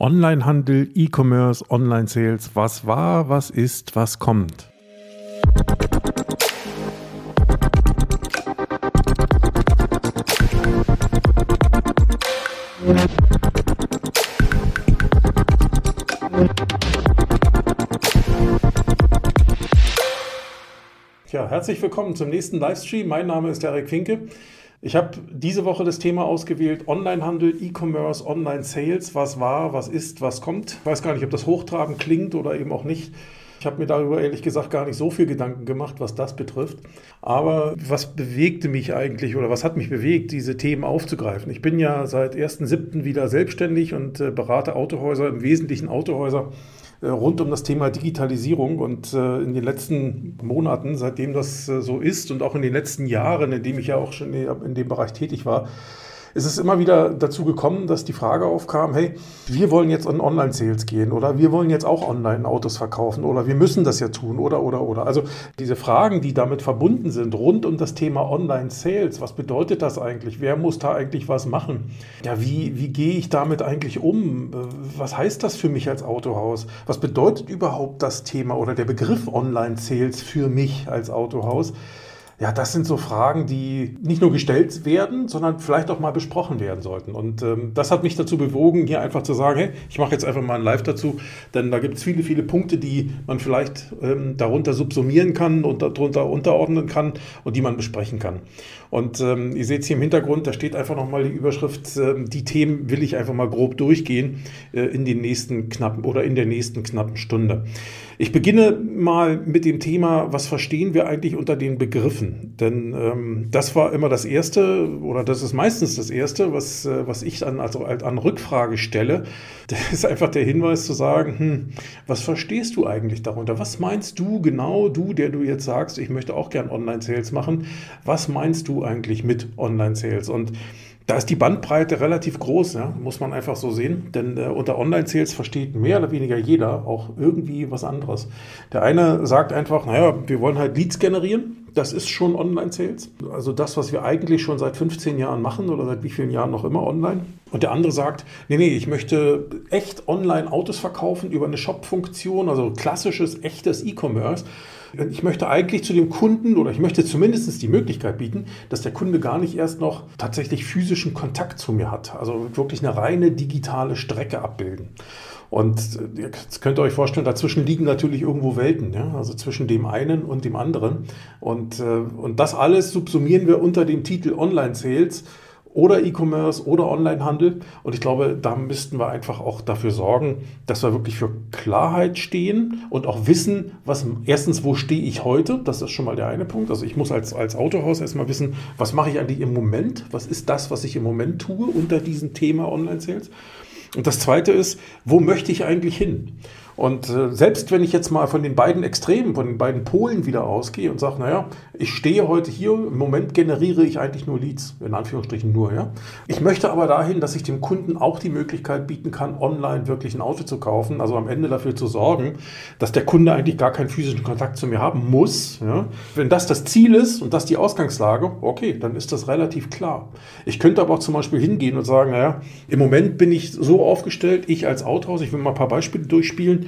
Onlinehandel, E-Commerce, Online-Sales, was war, was ist, was kommt. Ja, herzlich willkommen zum nächsten Livestream. Mein Name ist Derek Finke. Ich habe diese Woche das Thema ausgewählt, Onlinehandel, E-Commerce, Online-Sales, was war, was ist, was kommt. Ich weiß gar nicht, ob das hochtrabend klingt oder eben auch nicht. Ich habe mir darüber ehrlich gesagt gar nicht so viel Gedanken gemacht, was das betrifft. Aber was bewegte mich eigentlich oder was hat mich bewegt, diese Themen aufzugreifen? Ich bin ja seit 1.7. wieder selbstständig und äh, berate Autohäuser, im Wesentlichen Autohäuser rund um das Thema Digitalisierung. Und äh, in den letzten Monaten, seitdem das äh, so ist und auch in den letzten Jahren, in dem ich ja auch schon in dem Bereich tätig war, ist es immer wieder dazu gekommen, dass die Frage aufkam, hey, wir wollen jetzt an Online-Sales gehen oder wir wollen jetzt auch online Autos verkaufen oder wir müssen das ja tun oder oder oder. Also diese Fragen, die damit verbunden sind, rund um das Thema Online-Sales, was bedeutet das eigentlich? Wer muss da eigentlich was machen? Ja, wie, wie gehe ich damit eigentlich um? Was heißt das für mich als Autohaus? Was bedeutet überhaupt das Thema oder der Begriff Online-Sales für mich als Autohaus? Ja, das sind so Fragen, die nicht nur gestellt werden, sondern vielleicht auch mal besprochen werden sollten. Und ähm, das hat mich dazu bewogen, hier einfach zu sagen, hey, ich mache jetzt einfach mal ein Live dazu, denn da gibt es viele, viele Punkte, die man vielleicht ähm, darunter subsumieren kann und darunter unterordnen kann und die man besprechen kann. Und ähm, ihr seht es hier im Hintergrund, da steht einfach nochmal die Überschrift, äh, die Themen will ich einfach mal grob durchgehen äh, in den nächsten knappen oder in der nächsten knappen Stunde. Ich beginne mal mit dem Thema, was verstehen wir eigentlich unter den Begriffen? Denn ähm, das war immer das Erste oder das ist meistens das Erste, was, äh, was ich an, also an Rückfrage stelle. Das ist einfach der Hinweis zu sagen, hm, was verstehst du eigentlich darunter? Was meinst du genau, du, der du jetzt sagst, ich möchte auch gern Online-Sales machen, was meinst du eigentlich mit Online-Sales? Und da ist die Bandbreite relativ groß, ja, muss man einfach so sehen. Denn äh, unter Online-Sales versteht mehr oder weniger jeder auch irgendwie was anderes. Der eine sagt einfach, naja, wir wollen halt Leads generieren. Das ist schon Online-Sales. Also das, was wir eigentlich schon seit 15 Jahren machen oder seit wie vielen Jahren noch immer online. Und der andere sagt, nee, nee, ich möchte echt online Autos verkaufen über eine Shop-Funktion, also klassisches, echtes E-Commerce. Ich möchte eigentlich zu dem Kunden oder ich möchte zumindest die Möglichkeit bieten, dass der Kunde gar nicht erst noch tatsächlich physischen Kontakt zu mir hat. Also wirklich eine reine digitale Strecke abbilden. Und äh, jetzt könnt ihr euch vorstellen, dazwischen liegen natürlich irgendwo Welten, ja? also zwischen dem einen und dem anderen. Und, äh, und das alles subsumieren wir unter dem Titel Online-Sales oder E-Commerce oder Onlinehandel. Und ich glaube, da müssten wir einfach auch dafür sorgen, dass wir wirklich für Klarheit stehen und auch wissen, was erstens, wo stehe ich heute? Das ist schon mal der eine Punkt. Also ich muss als, als Autohaus erstmal wissen, was mache ich eigentlich im Moment? Was ist das, was ich im Moment tue unter diesem Thema Online-Sales? Und das zweite ist, wo möchte ich eigentlich hin? Und äh, selbst wenn ich jetzt mal von den beiden Extremen, von den beiden Polen wieder ausgehe und sage, naja, ich stehe heute hier, im Moment generiere ich eigentlich nur Leads, in Anführungsstrichen nur, ja. Ich möchte aber dahin, dass ich dem Kunden auch die Möglichkeit bieten kann, online wirklich ein Auto zu kaufen, also am Ende dafür zu sorgen, dass der Kunde eigentlich gar keinen physischen Kontakt zu mir haben muss. Ja. Wenn das das Ziel ist und das die Ausgangslage, okay, dann ist das relativ klar. Ich könnte aber auch zum Beispiel hingehen und sagen, naja, im Moment bin ich so aufgestellt, ich als Autohaus, ich will mal ein paar Beispiele durchspielen,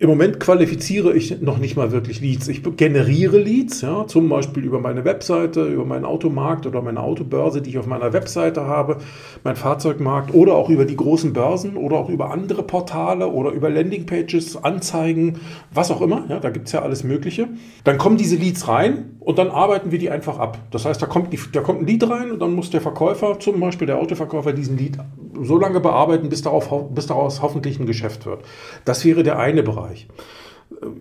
im Moment qualifiziere ich noch nicht mal wirklich Leads. Ich generiere Leads, ja, zum Beispiel über meine Webseite, über meinen Automarkt oder meine Autobörse, die ich auf meiner Webseite habe, mein Fahrzeugmarkt oder auch über die großen Börsen oder auch über andere Portale oder über Landingpages, Anzeigen, was auch immer. Ja, da gibt es ja alles Mögliche. Dann kommen diese Leads rein und dann arbeiten wir die einfach ab. Das heißt, da kommt, die, da kommt ein Lead rein und dann muss der Verkäufer, zum Beispiel der Autoverkäufer, diesen Lead so lange bearbeiten, bis, darauf, bis daraus hoffentlich ein Geschäft wird. Das wäre der eine Bereich.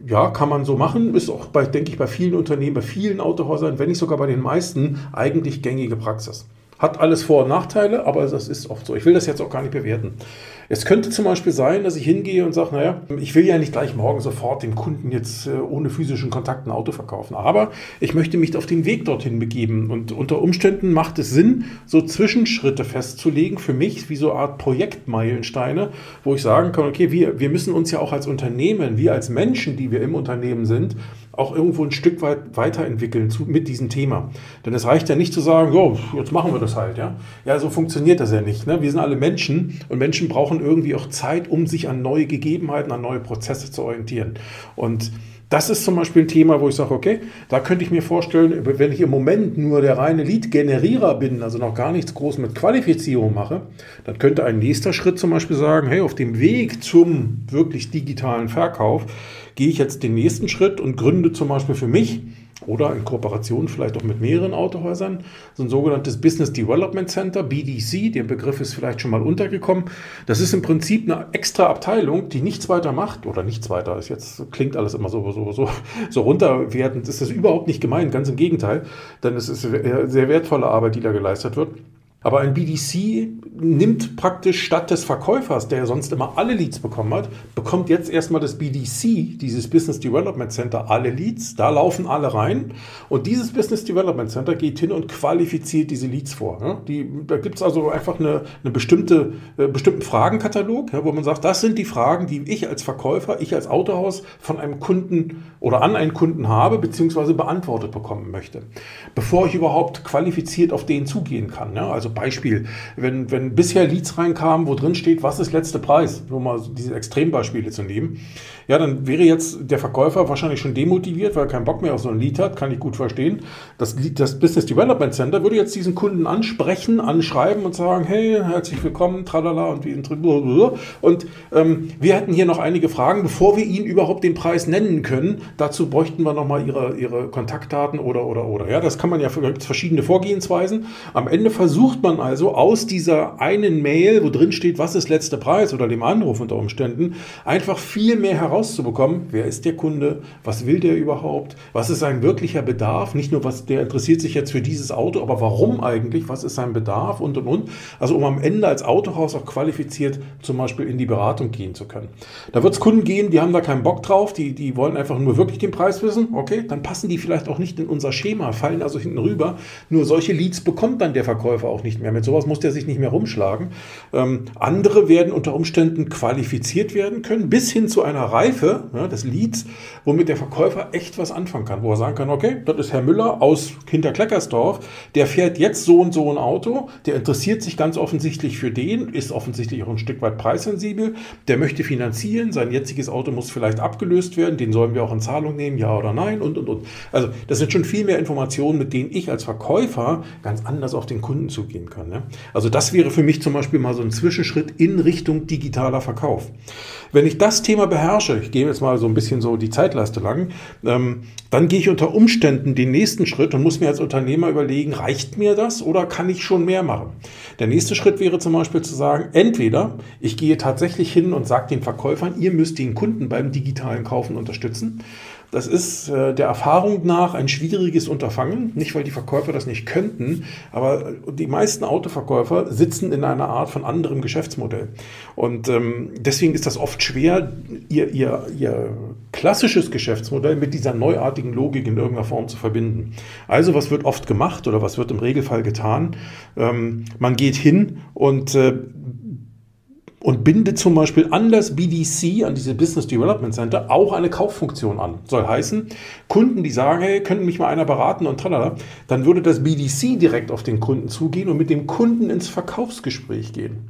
Ja, kann man so machen. Ist auch, bei, denke ich, bei vielen Unternehmen, bei vielen Autohäusern, wenn nicht sogar bei den meisten, eigentlich gängige Praxis. Hat alles Vor- und Nachteile, aber das ist oft so. Ich will das jetzt auch gar nicht bewerten. Es könnte zum Beispiel sein, dass ich hingehe und sage, naja, ich will ja nicht gleich morgen sofort dem Kunden jetzt äh, ohne physischen Kontakt ein Auto verkaufen, aber ich möchte mich auf den Weg dorthin begeben und unter Umständen macht es Sinn, so Zwischenschritte festzulegen für mich, wie so eine Art Projektmeilensteine, wo ich sagen kann, okay, wir, wir müssen uns ja auch als Unternehmen, wir als Menschen, die wir im Unternehmen sind, auch irgendwo ein Stück weit weiterentwickeln zu, mit diesem Thema. Denn es reicht ja nicht zu sagen, so, jetzt machen wir das halt. Ja, ja so funktioniert das ja nicht. Ne? Wir sind alle Menschen und Menschen brauchen irgendwie auch Zeit, um sich an neue Gegebenheiten, an neue Prozesse zu orientieren. Und das ist zum Beispiel ein Thema, wo ich sage, okay, da könnte ich mir vorstellen, wenn ich im Moment nur der reine Lead-Generierer bin, also noch gar nichts groß mit Qualifizierung mache, dann könnte ein nächster Schritt zum Beispiel sagen, hey, auf dem Weg zum wirklich digitalen Verkauf gehe ich jetzt den nächsten Schritt und gründe zum Beispiel für mich oder in Kooperation vielleicht auch mit mehreren Autohäusern, so ein sogenanntes Business Development Center, BDC, der Begriff ist vielleicht schon mal untergekommen. Das ist im Prinzip eine extra Abteilung, die nichts weiter macht oder nichts weiter ist jetzt, klingt alles immer so, so, so, so runterwertend, ist das überhaupt nicht gemeint, ganz im Gegenteil, denn es ist sehr wertvolle Arbeit, die da geleistet wird. Aber ein BDC nimmt praktisch statt des Verkäufers, der sonst immer alle Leads bekommen hat, bekommt jetzt erstmal das BDC, dieses Business Development Center, alle Leads. Da laufen alle rein. Und dieses Business Development Center geht hin und qualifiziert diese Leads vor. Die, da gibt es also einfach eine, eine bestimmte, äh, bestimmten Fragenkatalog, wo man sagt, das sind die Fragen, die ich als Verkäufer, ich als Autohaus von einem Kunden oder an einen Kunden habe, beziehungsweise beantwortet bekommen möchte. Bevor ich überhaupt qualifiziert auf den zugehen kann. Also also Beispiel, wenn, wenn bisher Leads reinkamen, wo drin steht, was ist letzter Preis, nur mal diese Extrembeispiele zu nehmen, ja, dann wäre jetzt der Verkäufer wahrscheinlich schon demotiviert, weil er keinen Bock mehr auf so ein Lead hat, kann ich gut verstehen. Das, das Business Development Center würde jetzt diesen Kunden ansprechen, anschreiben und sagen, hey, herzlich willkommen, tralala und wie und ähm, wir hätten hier noch einige Fragen, bevor wir Ihnen überhaupt den Preis nennen können. Dazu bräuchten wir nochmal Ihre, Ihre Kontaktdaten oder, oder, oder. Ja, das kann man ja verschiedene Vorgehensweisen. Am Ende versucht man also aus dieser einen Mail, wo drin steht, was ist letzter Preis oder dem Anruf unter Umständen, einfach viel mehr herauszubekommen. Wer ist der Kunde? Was will der überhaupt? Was ist sein wirklicher Bedarf? Nicht nur, was der interessiert sich jetzt für dieses Auto, aber warum eigentlich? Was ist sein Bedarf? Und und und. Also um am Ende als Autohaus auch qualifiziert zum Beispiel in die Beratung gehen zu können. Da wird es Kunden gehen, die haben da keinen Bock drauf, die, die wollen einfach nur wirklich den Preis wissen. Okay, dann passen die vielleicht auch nicht in unser Schema, fallen also hinten rüber. Nur solche Leads bekommt dann der Verkäufer auch nicht mehr. Mit sowas muss der sich nicht mehr rumschlagen. Ähm, andere werden unter Umständen qualifiziert werden können, bis hin zu einer Reife ja, des Leads, womit der Verkäufer echt was anfangen kann, wo er sagen kann, okay, das ist Herr Müller aus Hinterkleckersdorf, der fährt jetzt so und so ein Auto, der interessiert sich ganz offensichtlich für den, ist offensichtlich auch ein Stück weit preissensibel, der möchte finanzieren, sein jetziges Auto muss vielleicht abgelöst werden, den sollen wir auch in Zahlung nehmen, ja oder nein und, und, und. Also das sind schon viel mehr Informationen, mit denen ich als Verkäufer ganz anders auf den Kunden zugehe gehen kann. Ne? Also das wäre für mich zum Beispiel mal so ein Zwischenschritt in Richtung digitaler Verkauf. Wenn ich das Thema beherrsche, ich gehe jetzt mal so ein bisschen so die Zeitleiste lang, ähm, dann gehe ich unter Umständen den nächsten Schritt und muss mir als Unternehmer überlegen, reicht mir das oder kann ich schon mehr machen? Der nächste Schritt wäre zum Beispiel zu sagen, entweder ich gehe tatsächlich hin und sage den Verkäufern, ihr müsst den Kunden beim digitalen Kaufen unterstützen. Das ist äh, der Erfahrung nach ein schwieriges Unterfangen. Nicht, weil die Verkäufer das nicht könnten, aber die meisten Autoverkäufer sitzen in einer Art von anderem Geschäftsmodell. Und ähm, deswegen ist das oft schwer, ihr, ihr, ihr klassisches Geschäftsmodell mit dieser neuartigen Logik in irgendeiner Form zu verbinden. Also, was wird oft gemacht oder was wird im Regelfall getan? Ähm, man geht hin und äh, und bindet zum Beispiel an das BDC, an diese Business Development Center, auch eine Kauffunktion an. Soll heißen, Kunden, die sagen, hey, könnten mich mal einer beraten und tralala, dann würde das BDC direkt auf den Kunden zugehen und mit dem Kunden ins Verkaufsgespräch gehen.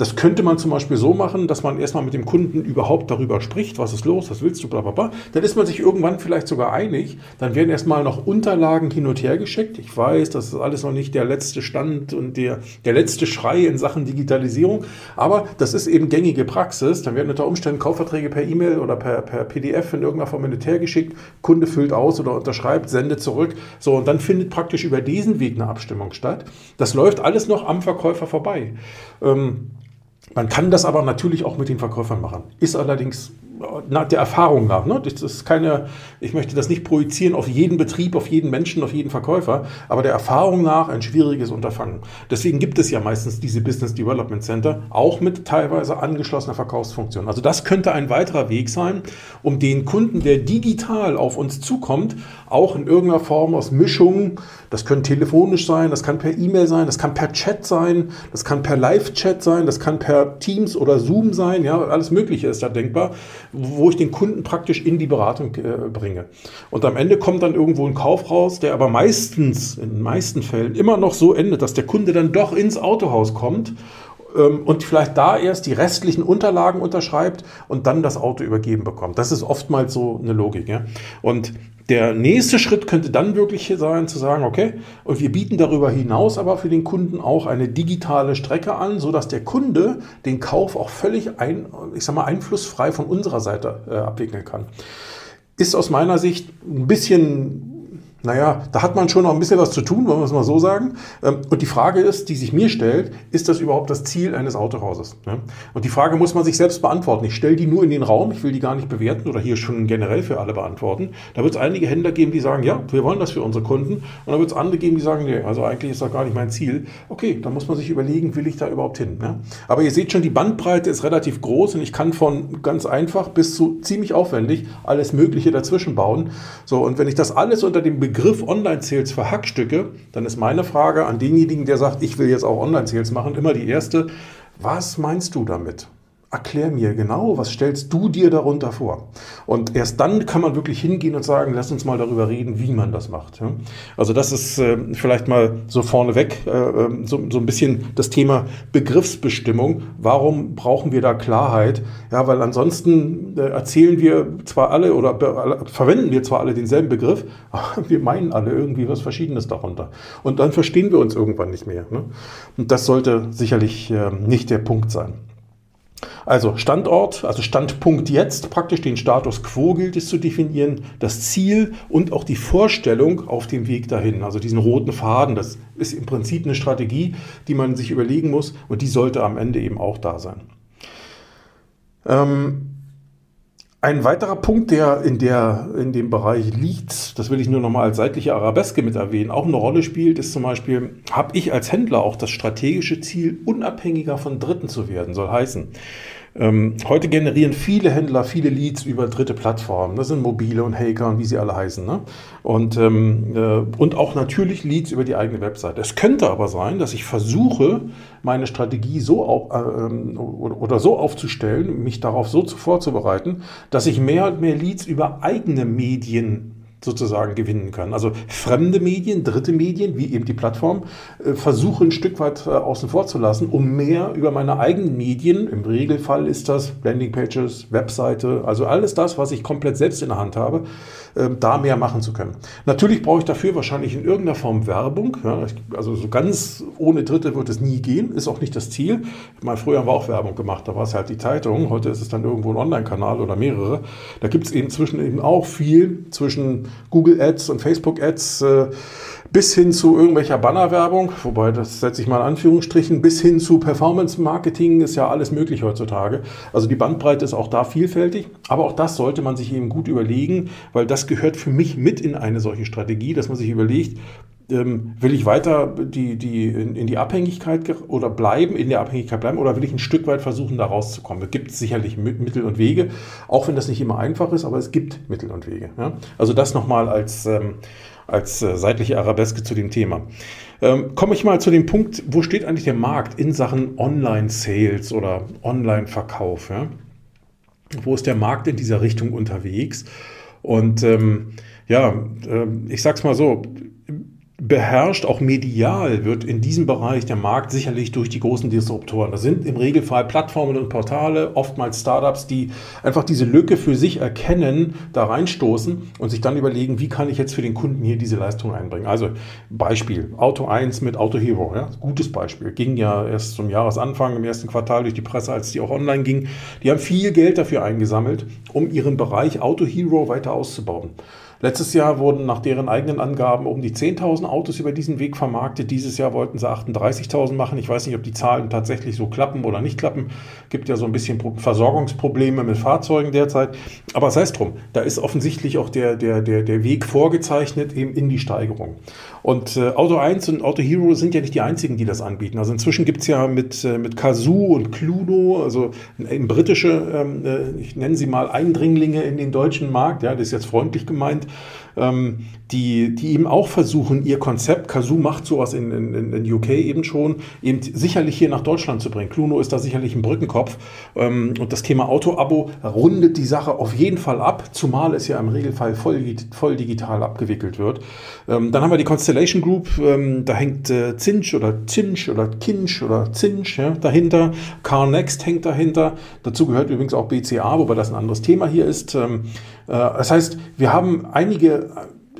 Das könnte man zum Beispiel so machen, dass man erstmal mit dem Kunden überhaupt darüber spricht, was ist los, was willst du, bla bla bla. Dann ist man sich irgendwann vielleicht sogar einig. Dann werden erstmal noch Unterlagen hin und her geschickt. Ich weiß, das ist alles noch nicht der letzte Stand und der, der letzte Schrei in Sachen Digitalisierung, aber das ist eben gängige Praxis. Dann werden unter Umständen Kaufverträge per E-Mail oder per, per PDF in irgendeiner Form hin und her geschickt. Kunde füllt aus oder unterschreibt, sendet zurück. So, und dann findet praktisch über diesen Weg eine Abstimmung statt. Das läuft alles noch am Verkäufer vorbei. Ähm, man kann das aber natürlich auch mit den Verkäufern machen. Ist allerdings nach der Erfahrung nach. Ne? Das ist keine, ich möchte das nicht projizieren auf jeden Betrieb, auf jeden Menschen, auf jeden Verkäufer, aber der Erfahrung nach ein schwieriges Unterfangen. Deswegen gibt es ja meistens diese Business Development Center, auch mit teilweise angeschlossener Verkaufsfunktion. Also das könnte ein weiterer Weg sein, um den Kunden, der digital auf uns zukommt, auch in irgendeiner Form aus Mischungen, das können telefonisch sein, das kann per E-Mail sein, das kann per Chat sein, das kann per Live-Chat sein, das kann per Teams oder Zoom sein, ja, alles Mögliche ist da denkbar, wo ich den Kunden praktisch in die Beratung äh, bringe. Und am Ende kommt dann irgendwo ein Kauf raus, der aber meistens, in den meisten Fällen immer noch so endet, dass der Kunde dann doch ins Autohaus kommt und vielleicht da erst die restlichen Unterlagen unterschreibt und dann das Auto übergeben bekommt. Das ist oftmals so eine Logik. Ja? Und der nächste Schritt könnte dann wirklich sein, zu sagen, okay, und wir bieten darüber hinaus aber für den Kunden auch eine digitale Strecke an, sodass der Kunde den Kauf auch völlig ein, ich sag mal, einflussfrei von unserer Seite äh, abwickeln kann. Ist aus meiner Sicht ein bisschen naja, da hat man schon noch ein bisschen was zu tun, wollen wir es mal so sagen. Ähm, und die Frage ist, die sich mir stellt, ist das überhaupt das Ziel eines Autohauses? Und die Frage muss man sich selbst beantworten. Ich stelle die nur in den Raum, ich will die gar nicht bewerten oder hier schon generell für alle beantworten. Da wird es einige Händler geben, die sagen, ja, wir wollen das für unsere Kunden. Und da wird es andere geben, die sagen, nee, also eigentlich ist das gar nicht mein Ziel. Okay, dann muss man sich überlegen, will ich da überhaupt hin? Aber ihr seht schon, die Bandbreite ist relativ groß und ich kann von ganz einfach bis zu ziemlich aufwendig alles Mögliche dazwischen bauen. So, und wenn ich das alles unter dem Begriff Online-Sales verhackstücke, dann ist meine Frage an denjenigen, der sagt, ich will jetzt auch Online-Sales machen, immer die erste, was meinst du damit? Erklär mir genau, was stellst du dir darunter vor? Und erst dann kann man wirklich hingehen und sagen, lass uns mal darüber reden, wie man das macht. Also das ist äh, vielleicht mal so vorneweg äh, ähm, so, so ein bisschen das Thema Begriffsbestimmung. Warum brauchen wir da Klarheit? Ja, weil ansonsten äh, erzählen wir zwar alle oder verwenden wir zwar alle denselben Begriff, aber wir meinen alle irgendwie was Verschiedenes darunter. Und dann verstehen wir uns irgendwann nicht mehr. Ne? Und das sollte sicherlich ähm, nicht der Punkt sein. Also Standort, also Standpunkt jetzt, praktisch den Status quo gilt es zu definieren, das Ziel und auch die Vorstellung auf dem Weg dahin, also diesen roten Faden, das ist im Prinzip eine Strategie, die man sich überlegen muss und die sollte am Ende eben auch da sein. Ähm, ein weiterer Punkt, der in, der in dem Bereich liegt, das will ich nur noch mal als seitliche Arabeske mit erwähnen, auch eine Rolle spielt, ist zum Beispiel, habe ich als Händler auch das strategische Ziel, unabhängiger von Dritten zu werden, soll heißen. Ähm, heute generieren viele Händler viele Leads über dritte Plattformen. Das sind mobile und Haker und wie sie alle heißen. Ne? Und, ähm, äh, und auch natürlich Leads über die eigene Website. Es könnte aber sein, dass ich versuche, meine Strategie so auf, äh, ähm, oder so aufzustellen, mich darauf so vorzubereiten, dass ich mehr und mehr Leads über eigene Medien sozusagen gewinnen kann. Also fremde Medien, dritte Medien, wie eben die Plattform, äh, versuche ein Stück weit äh, außen vor zu lassen, um mehr über meine eigenen Medien, im Regelfall ist das Landingpages, Webseite, also alles das, was ich komplett selbst in der Hand habe, da mehr machen zu können. Natürlich brauche ich dafür wahrscheinlich in irgendeiner Form Werbung. also so ganz ohne Dritte wird es nie gehen, ist auch nicht das Ziel. Mal früher haben wir auch Werbung gemacht, da war es halt die Zeitung, heute ist es dann irgendwo ein Online-Kanal oder mehrere. Da gibt es eben zwischen eben auch viel zwischen Google Ads und Facebook Ads äh, bis hin zu irgendwelcher Bannerwerbung, wobei das setze ich mal in Anführungsstrichen, bis hin zu Performance Marketing ist ja alles möglich heutzutage. Also die Bandbreite ist auch da vielfältig, aber auch das sollte man sich eben gut überlegen, weil das gehört für mich mit in eine solche Strategie, dass man sich überlegt, ähm, will ich weiter die, die, in, in, die Abhängigkeit oder bleiben, in der Abhängigkeit bleiben oder will ich ein Stück weit versuchen, da rauszukommen? Es gibt sicherlich Mittel und Wege, auch wenn das nicht immer einfach ist, aber es gibt Mittel und Wege. Ja? Also das nochmal als, ähm, als äh, seitliche Arabeske zu dem Thema. Ähm, komme ich mal zu dem Punkt, wo steht eigentlich der Markt in Sachen Online-Sales oder Online-Verkauf? Ja? Wo ist der Markt in dieser Richtung unterwegs? Und ähm, ja, äh, ich sag's mal so, beherrscht, auch medial wird in diesem Bereich der Markt sicherlich durch die großen Disruptoren. Das sind im Regelfall Plattformen und Portale, oftmals Startups, die einfach diese Lücke für sich erkennen, da reinstoßen und sich dann überlegen, wie kann ich jetzt für den Kunden hier diese Leistung einbringen. Also Beispiel, Auto 1 mit Auto Hero, ja, gutes Beispiel. Ging ja erst zum Jahresanfang im ersten Quartal durch die Presse, als die auch online ging. Die haben viel Geld dafür eingesammelt, um ihren Bereich Auto Hero weiter auszubauen. Letztes Jahr wurden nach deren eigenen Angaben um die 10.000 Autos über diesen Weg vermarktet. Dieses Jahr wollten sie 38.000 machen. Ich weiß nicht, ob die Zahlen tatsächlich so klappen oder nicht klappen. Gibt ja so ein bisschen Versorgungsprobleme mit Fahrzeugen derzeit. Aber sei es drum, da ist offensichtlich auch der, der, der, der Weg vorgezeichnet eben in die Steigerung. Und äh, Auto 1 und Auto Hero sind ja nicht die einzigen, die das anbieten. Also inzwischen gibt es ja mit, äh, mit Kazoo und Cluno, also britische, ähm, äh, ich nenne sie mal Eindringlinge in den deutschen Markt, ja, das ist jetzt freundlich gemeint, ähm, die, die eben auch versuchen, ihr Konzept, Kazoo macht sowas in, in, in UK eben schon, eben sicherlich hier nach Deutschland zu bringen. Cluno ist da sicherlich ein Brückenkopf. Ähm, und das Thema Auto-Abo rundet die Sache auf jeden Fall ab, zumal es ja im Regelfall voll, voll digital abgewickelt wird. Ähm, dann haben wir die Constellation Group, ähm, da hängt äh, Zinsch oder Zinsch oder Kinsch oder Zinsch ja, dahinter. CarNext hängt dahinter. Dazu gehört übrigens auch BCA, wobei das ein anderes Thema hier ist. Äh, das heißt, wir haben einige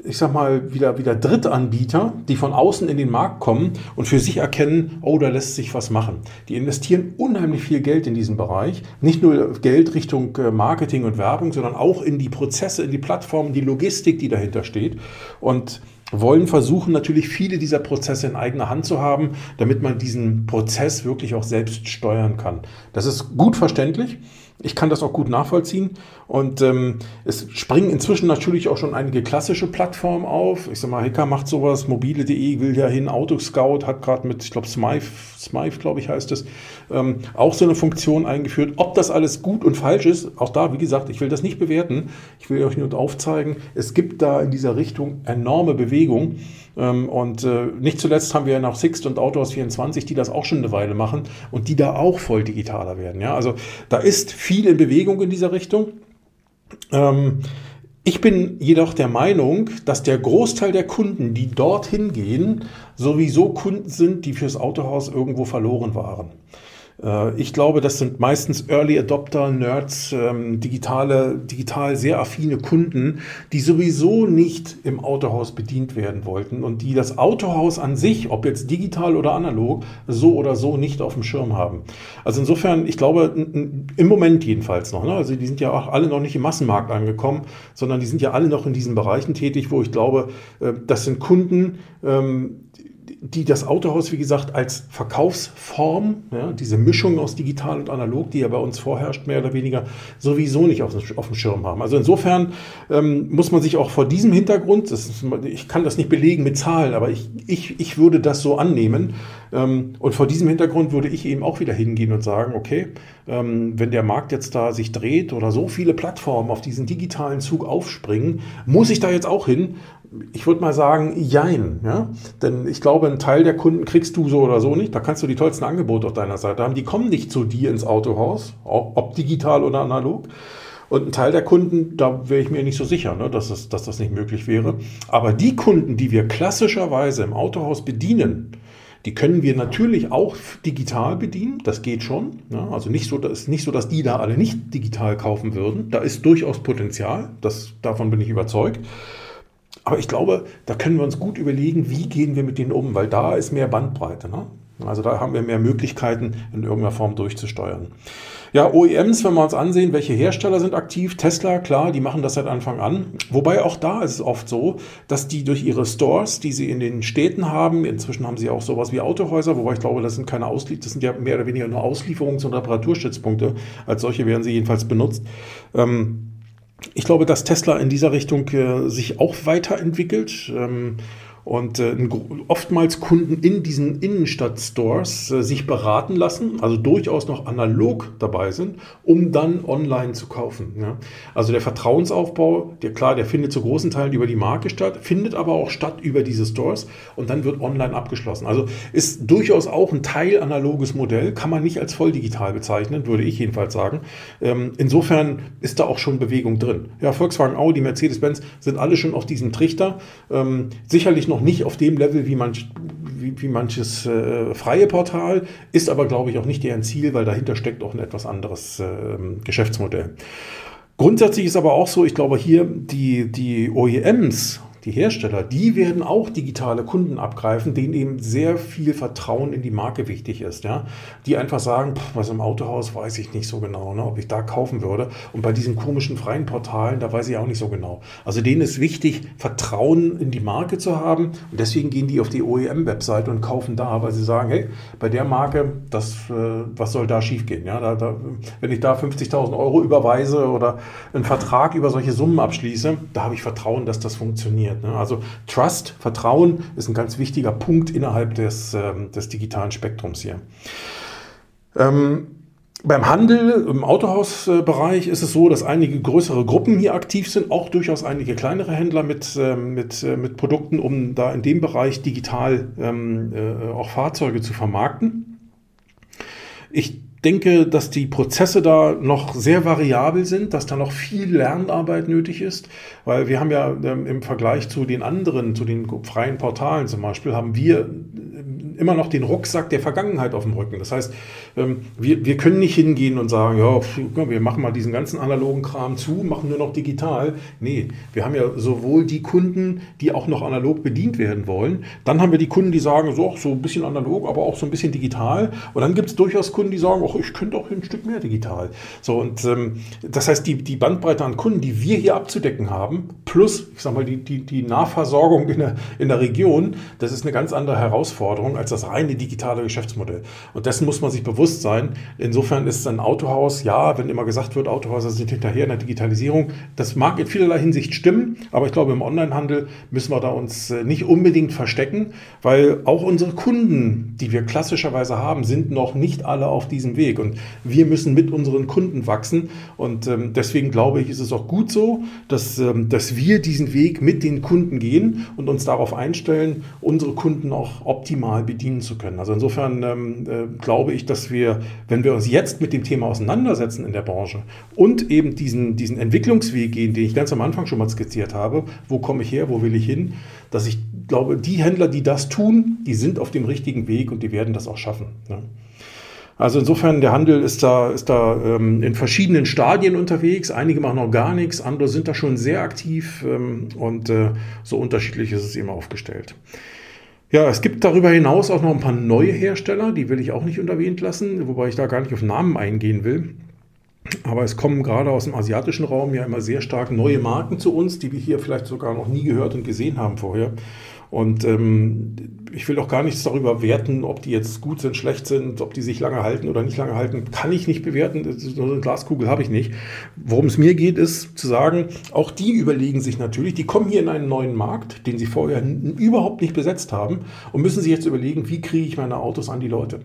ich sag mal, wieder, wieder Drittanbieter, die von außen in den Markt kommen und für sich erkennen, oh, da lässt sich was machen. Die investieren unheimlich viel Geld in diesen Bereich. Nicht nur Geld Richtung äh, Marketing und Werbung, sondern auch in die Prozesse, in die Plattformen, die Logistik, die dahinter steht. Und wollen versuchen natürlich viele dieser Prozesse in eigener Hand zu haben, damit man diesen Prozess wirklich auch selbst steuern kann. Das ist gut verständlich. Ich kann das auch gut nachvollziehen. Und ähm, es springen inzwischen natürlich auch schon einige klassische Plattformen auf. Ich sag mal, Hacker macht sowas, mobile.de will ja hin, Autoscout hat gerade mit, ich glaube, Smythe, Smythe glaube ich heißt es, ähm, auch so eine Funktion eingeführt. Ob das alles gut und falsch ist, auch da, wie gesagt, ich will das nicht bewerten. Ich will euch nur aufzeigen, es gibt da in dieser Richtung enorme Bewegung. Ähm, und äh, nicht zuletzt haben wir ja noch Sixt und Autohaus 24, die das auch schon eine Weile machen und die da auch voll digitaler werden. Ja? Also da ist viel in Bewegung in dieser Richtung. Ähm, ich bin jedoch der Meinung, dass der Großteil der Kunden, die dorthin gehen, sowieso Kunden sind, die fürs Autohaus irgendwo verloren waren. Äh, ich glaube, das sind meistens Early Adopter, Nerds, ähm, digitale, digital sehr affine Kunden, die sowieso nicht im Autohaus bedient werden wollten und die das Autohaus an sich, ob jetzt digital oder analog, so oder so nicht auf dem Schirm haben. Also insofern, ich glaube, im Moment jedenfalls noch, ne? also die sind ja auch alle noch nicht im Massenmarkt angekommen, sondern die sind ja alle noch in diesen Bereichen tätig, wo ich glaube, äh, das sind Kunden, ähm, die das Autohaus, wie gesagt, als Verkaufsform, ja, diese Mischung aus digital und analog, die ja bei uns vorherrscht, mehr oder weniger, sowieso nicht auf, auf dem Schirm haben. Also insofern ähm, muss man sich auch vor diesem Hintergrund, ist, ich kann das nicht belegen mit Zahlen, aber ich, ich, ich würde das so annehmen. Ähm, und vor diesem Hintergrund würde ich eben auch wieder hingehen und sagen, okay, ähm, wenn der Markt jetzt da sich dreht oder so viele Plattformen auf diesen digitalen Zug aufspringen, muss ich da jetzt auch hin ich würde mal sagen, jein. Ja? Denn ich glaube, einen Teil der Kunden kriegst du so oder so nicht. Da kannst du die tollsten Angebote auf deiner Seite haben. Die kommen nicht zu dir ins Autohaus, ob digital oder analog. Und ein Teil der Kunden, da wäre ich mir nicht so sicher, ne, dass, das, dass das nicht möglich wäre. Aber die Kunden, die wir klassischerweise im Autohaus bedienen, die können wir natürlich auch digital bedienen, das geht schon. Ne? Also nicht so, dass, nicht so, dass die da alle nicht digital kaufen würden. Da ist durchaus Potenzial, das, davon bin ich überzeugt. Aber ich glaube, da können wir uns gut überlegen, wie gehen wir mit denen um, weil da ist mehr Bandbreite. Ne? Also da haben wir mehr Möglichkeiten, in irgendeiner Form durchzusteuern. Ja, OEMs, wenn wir uns ansehen, welche Hersteller sind aktiv, Tesla, klar, die machen das seit Anfang an. Wobei auch da ist es oft so, dass die durch ihre Stores, die sie in den Städten haben, inzwischen haben sie auch sowas wie Autohäuser, wobei ich glaube, das sind keine Auslieferungen, das sind ja mehr oder weniger nur Auslieferungs- und Reparaturstützpunkte. Als solche werden sie jedenfalls benutzt. Ähm, ich glaube, dass Tesla in dieser Richtung äh, sich auch weiterentwickelt. Ähm, und äh, oftmals Kunden in diesen Innenstadtstores äh, sich beraten lassen, also durchaus noch analog dabei sind, um dann online zu kaufen. Ja? Also der Vertrauensaufbau, der klar, der findet zu großen Teilen über die Marke statt, findet aber auch statt über diese Stores und dann wird online abgeschlossen. Also ist durchaus auch ein Teil analoges Modell, kann man nicht als voll digital bezeichnen, würde ich jedenfalls sagen. Ähm, insofern ist da auch schon Bewegung drin. Ja, Volkswagen, Audi, Mercedes-Benz sind alle schon auf diesem Trichter. Ähm, sicherlich noch nicht auf dem Level wie, manch, wie, wie manches äh, freie Portal, ist aber, glaube ich, auch nicht deren Ziel, weil dahinter steckt auch ein etwas anderes äh, Geschäftsmodell. Grundsätzlich ist aber auch so, ich glaube, hier die, die OEMs die Hersteller, die werden auch digitale Kunden abgreifen, denen eben sehr viel Vertrauen in die Marke wichtig ist. Ja? Die einfach sagen, pff, was im Autohaus weiß ich nicht so genau, ne, ob ich da kaufen würde. Und bei diesen komischen freien Portalen, da weiß ich auch nicht so genau. Also denen ist wichtig, Vertrauen in die Marke zu haben. Und deswegen gehen die auf die OEM-Webseite und kaufen da, weil sie sagen, hey, bei der Marke, das, äh, was soll da schiefgehen? Ja? Da, da, wenn ich da 50.000 Euro überweise oder einen Vertrag über solche Summen abschließe, da habe ich Vertrauen, dass das funktioniert funktioniert. Ne? Also Trust, Vertrauen ist ein ganz wichtiger Punkt innerhalb des, ähm, des digitalen Spektrums hier. Ähm, beim Handel, im Autohausbereich ist es so, dass einige größere Gruppen hier aktiv sind, auch durchaus einige kleinere Händler mit, ähm, mit, äh, mit Produkten, um da in dem Bereich digital ähm, äh, auch Fahrzeuge zu vermarkten. Ich denke, dass die Prozesse da noch sehr variabel sind, dass da noch viel Lernarbeit nötig ist, weil wir haben ja ähm, im Vergleich zu den anderen, zu den freien Portalen zum Beispiel, haben wir immer noch den Rucksack der Vergangenheit auf dem Rücken. Das heißt, ähm, wir, wir können nicht hingehen und sagen, ja, wir machen mal diesen ganzen analogen Kram zu, machen nur noch digital. Nee, wir haben ja sowohl die Kunden, die auch noch analog bedient werden wollen, dann haben wir die Kunden, die sagen, so, so ein bisschen analog, aber auch so ein bisschen digital. Und dann gibt es durchaus Kunden, die sagen, ach, ich könnte auch ein Stück mehr digital. So, und ähm, das heißt, die, die Bandbreite an Kunden, die wir hier abzudecken haben, plus, ich sag mal, die, die, die Nahversorgung in der, in der Region, das ist eine ganz andere Herausforderung als das reine digitale Geschäftsmodell. Und dessen muss man sich bewusst sein. Insofern ist ein Autohaus, ja, wenn immer gesagt wird, Autohäuser sind hinterher in der Digitalisierung, das mag in vielerlei Hinsicht stimmen, aber ich glaube, im Onlinehandel müssen wir da uns äh, nicht unbedingt verstecken, weil auch unsere Kunden, die wir klassischerweise haben, sind noch nicht alle auf diesem Weg. Und wir müssen mit unseren Kunden wachsen. Und ähm, deswegen glaube ich, ist es auch gut so, dass, ähm, dass wir diesen Weg mit den Kunden gehen und uns darauf einstellen, unsere Kunden auch optimal bedienen bedienen zu können. Also insofern ähm, äh, glaube ich, dass wir, wenn wir uns jetzt mit dem Thema auseinandersetzen in der Branche und eben diesen, diesen Entwicklungsweg gehen, den ich ganz am Anfang schon mal skizziert habe, wo komme ich her, wo will ich hin, dass ich glaube, die Händler, die das tun, die sind auf dem richtigen Weg und die werden das auch schaffen. Ne? Also insofern, der Handel ist da, ist da ähm, in verschiedenen Stadien unterwegs. Einige machen noch gar nichts, andere sind da schon sehr aktiv ähm, und äh, so unterschiedlich ist es immer aufgestellt. Ja, es gibt darüber hinaus auch noch ein paar neue Hersteller, die will ich auch nicht unerwähnt lassen, wobei ich da gar nicht auf Namen eingehen will. Aber es kommen gerade aus dem asiatischen Raum ja immer sehr stark neue Marken zu uns, die wir hier vielleicht sogar noch nie gehört und gesehen haben vorher. Und ähm, ich will auch gar nichts darüber werten, ob die jetzt gut sind, schlecht sind, ob die sich lange halten oder nicht lange halten. Kann ich nicht bewerten. So eine Glaskugel habe ich nicht. Worum es mir geht, ist zu sagen, auch die überlegen sich natürlich, die kommen hier in einen neuen Markt, den sie vorher überhaupt nicht besetzt haben und müssen sich jetzt überlegen, wie kriege ich meine Autos an die Leute.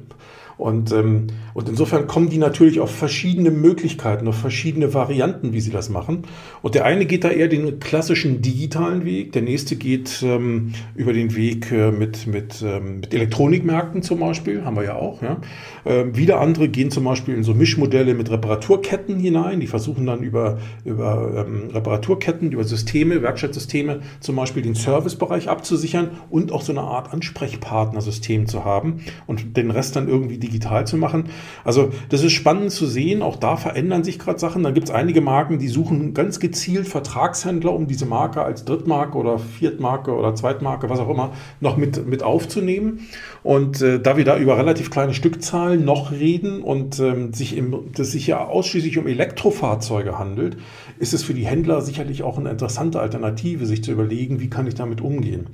Und, ähm, und insofern kommen die natürlich auf verschiedene Möglichkeiten, auf verschiedene Varianten, wie sie das machen. Und der eine geht da eher den klassischen digitalen Weg, der nächste geht ähm, über den Weg äh, mit, mit, ähm, mit Elektronikmärkten zum Beispiel, haben wir ja auch. Ja. Ähm, wieder andere gehen zum Beispiel in so Mischmodelle mit Reparaturketten hinein, die versuchen dann über, über ähm, Reparaturketten, über Systeme, Werkstattsysteme zum Beispiel den Servicebereich abzusichern und auch so eine Art Ansprechpartnersystem zu haben und den Rest dann irgendwie digital zu machen. Also das ist spannend zu sehen. Auch da verändern sich gerade Sachen. Da gibt es einige Marken, die suchen ganz gezielt Vertragshändler, um diese Marke als Drittmarke oder Viertmarke oder Zweitmarke, was auch immer, noch mit, mit aufzunehmen. Und äh, da wir da über relativ kleine Stückzahlen noch reden und ähm, sich im, das sich ja ausschließlich um Elektrofahrzeuge handelt, ist es für die Händler sicherlich auch eine interessante Alternative, sich zu überlegen, wie kann ich damit umgehen.